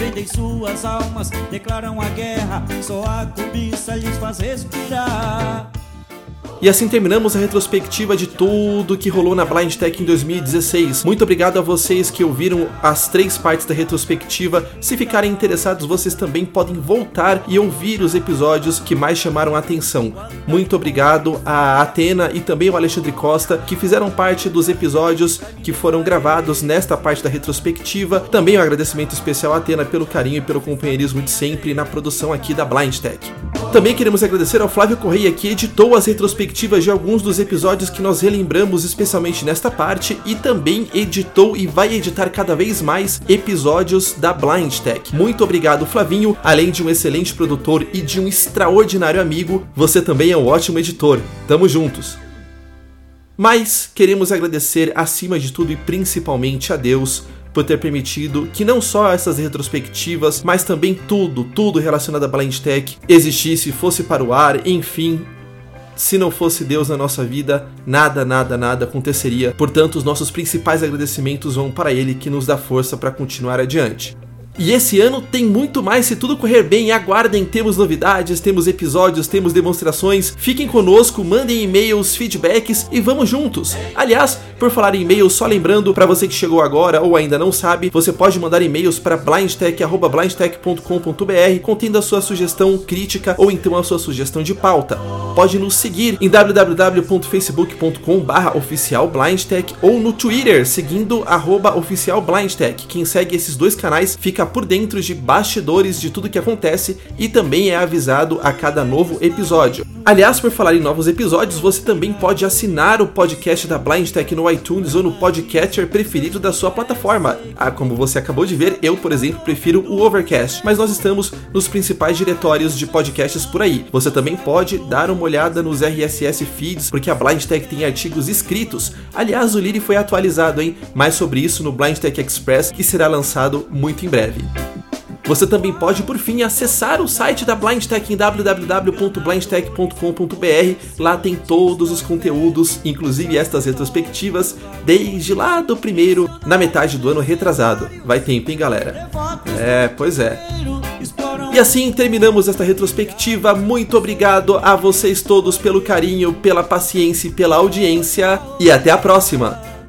Vendem suas almas, declaram a guerra, só a cobiça lhes faz respirar. E assim terminamos a retrospectiva de tudo que rolou na Blind Tech em 2016. Muito obrigado a vocês que ouviram as três partes da retrospectiva. Se ficarem interessados, vocês também podem voltar e ouvir os episódios que mais chamaram a atenção. Muito obrigado a Atena e também ao Alexandre Costa, que fizeram parte dos episódios que foram gravados nesta parte da retrospectiva. Também um agradecimento especial à Atena pelo carinho e pelo companheirismo de sempre na produção aqui da Blind Tech. Também queremos agradecer ao Flávio Correia que editou as retrospectivas de alguns dos episódios que nós relembramos, especialmente nesta parte, e também editou e vai editar cada vez mais episódios da Blind Tech. Muito obrigado, Flavinho. Além de um excelente produtor e de um extraordinário amigo, você também é um ótimo editor. Tamo juntos. Mas queremos agradecer acima de tudo e principalmente a Deus por ter permitido que não só essas retrospectivas, mas também tudo, tudo relacionado à Blind Tech existisse, fosse para o ar, enfim. Se não fosse Deus na nossa vida, nada, nada, nada aconteceria. Portanto, os nossos principais agradecimentos vão para Ele que nos dá força para continuar adiante. E esse ano tem muito mais se tudo correr bem. Aguardem, temos novidades, temos episódios, temos demonstrações. Fiquem conosco, mandem e-mails, feedbacks e vamos juntos. Aliás, por falar em e-mails, só lembrando para você que chegou agora ou ainda não sabe, você pode mandar e-mails para blindtech@blindtech.com.br contendo a sua sugestão, crítica ou então a sua sugestão de pauta. Pode nos seguir em www.facebook.com/oficialblindtech ou no Twitter seguindo oficialblindtech. Quem segue esses dois canais fica por dentro de bastidores de tudo que acontece e também é avisado a cada novo episódio. Aliás, por falar em novos episódios, você também pode assinar o podcast da Blind Tech no iTunes ou no podcatcher preferido da sua plataforma. Ah, como você acabou de ver, eu, por exemplo, prefiro o Overcast, mas nós estamos nos principais diretórios de podcasts por aí. Você também pode dar uma olhada nos RSS feeds, porque a Blind Tech tem artigos escritos. Aliás, o Liri foi atualizado, hein? Mais sobre isso no Blind Tech Express, que será lançado muito em breve. Você também pode, por fim, acessar o site da Blind Tech em www.blindtech.com.br. Lá tem todos os conteúdos, inclusive estas retrospectivas, desde lá do primeiro, na metade do ano retrasado. Vai tempo, hein, galera? É, pois é. E assim terminamos esta retrospectiva. Muito obrigado a vocês todos pelo carinho, pela paciência e pela audiência. E até a próxima!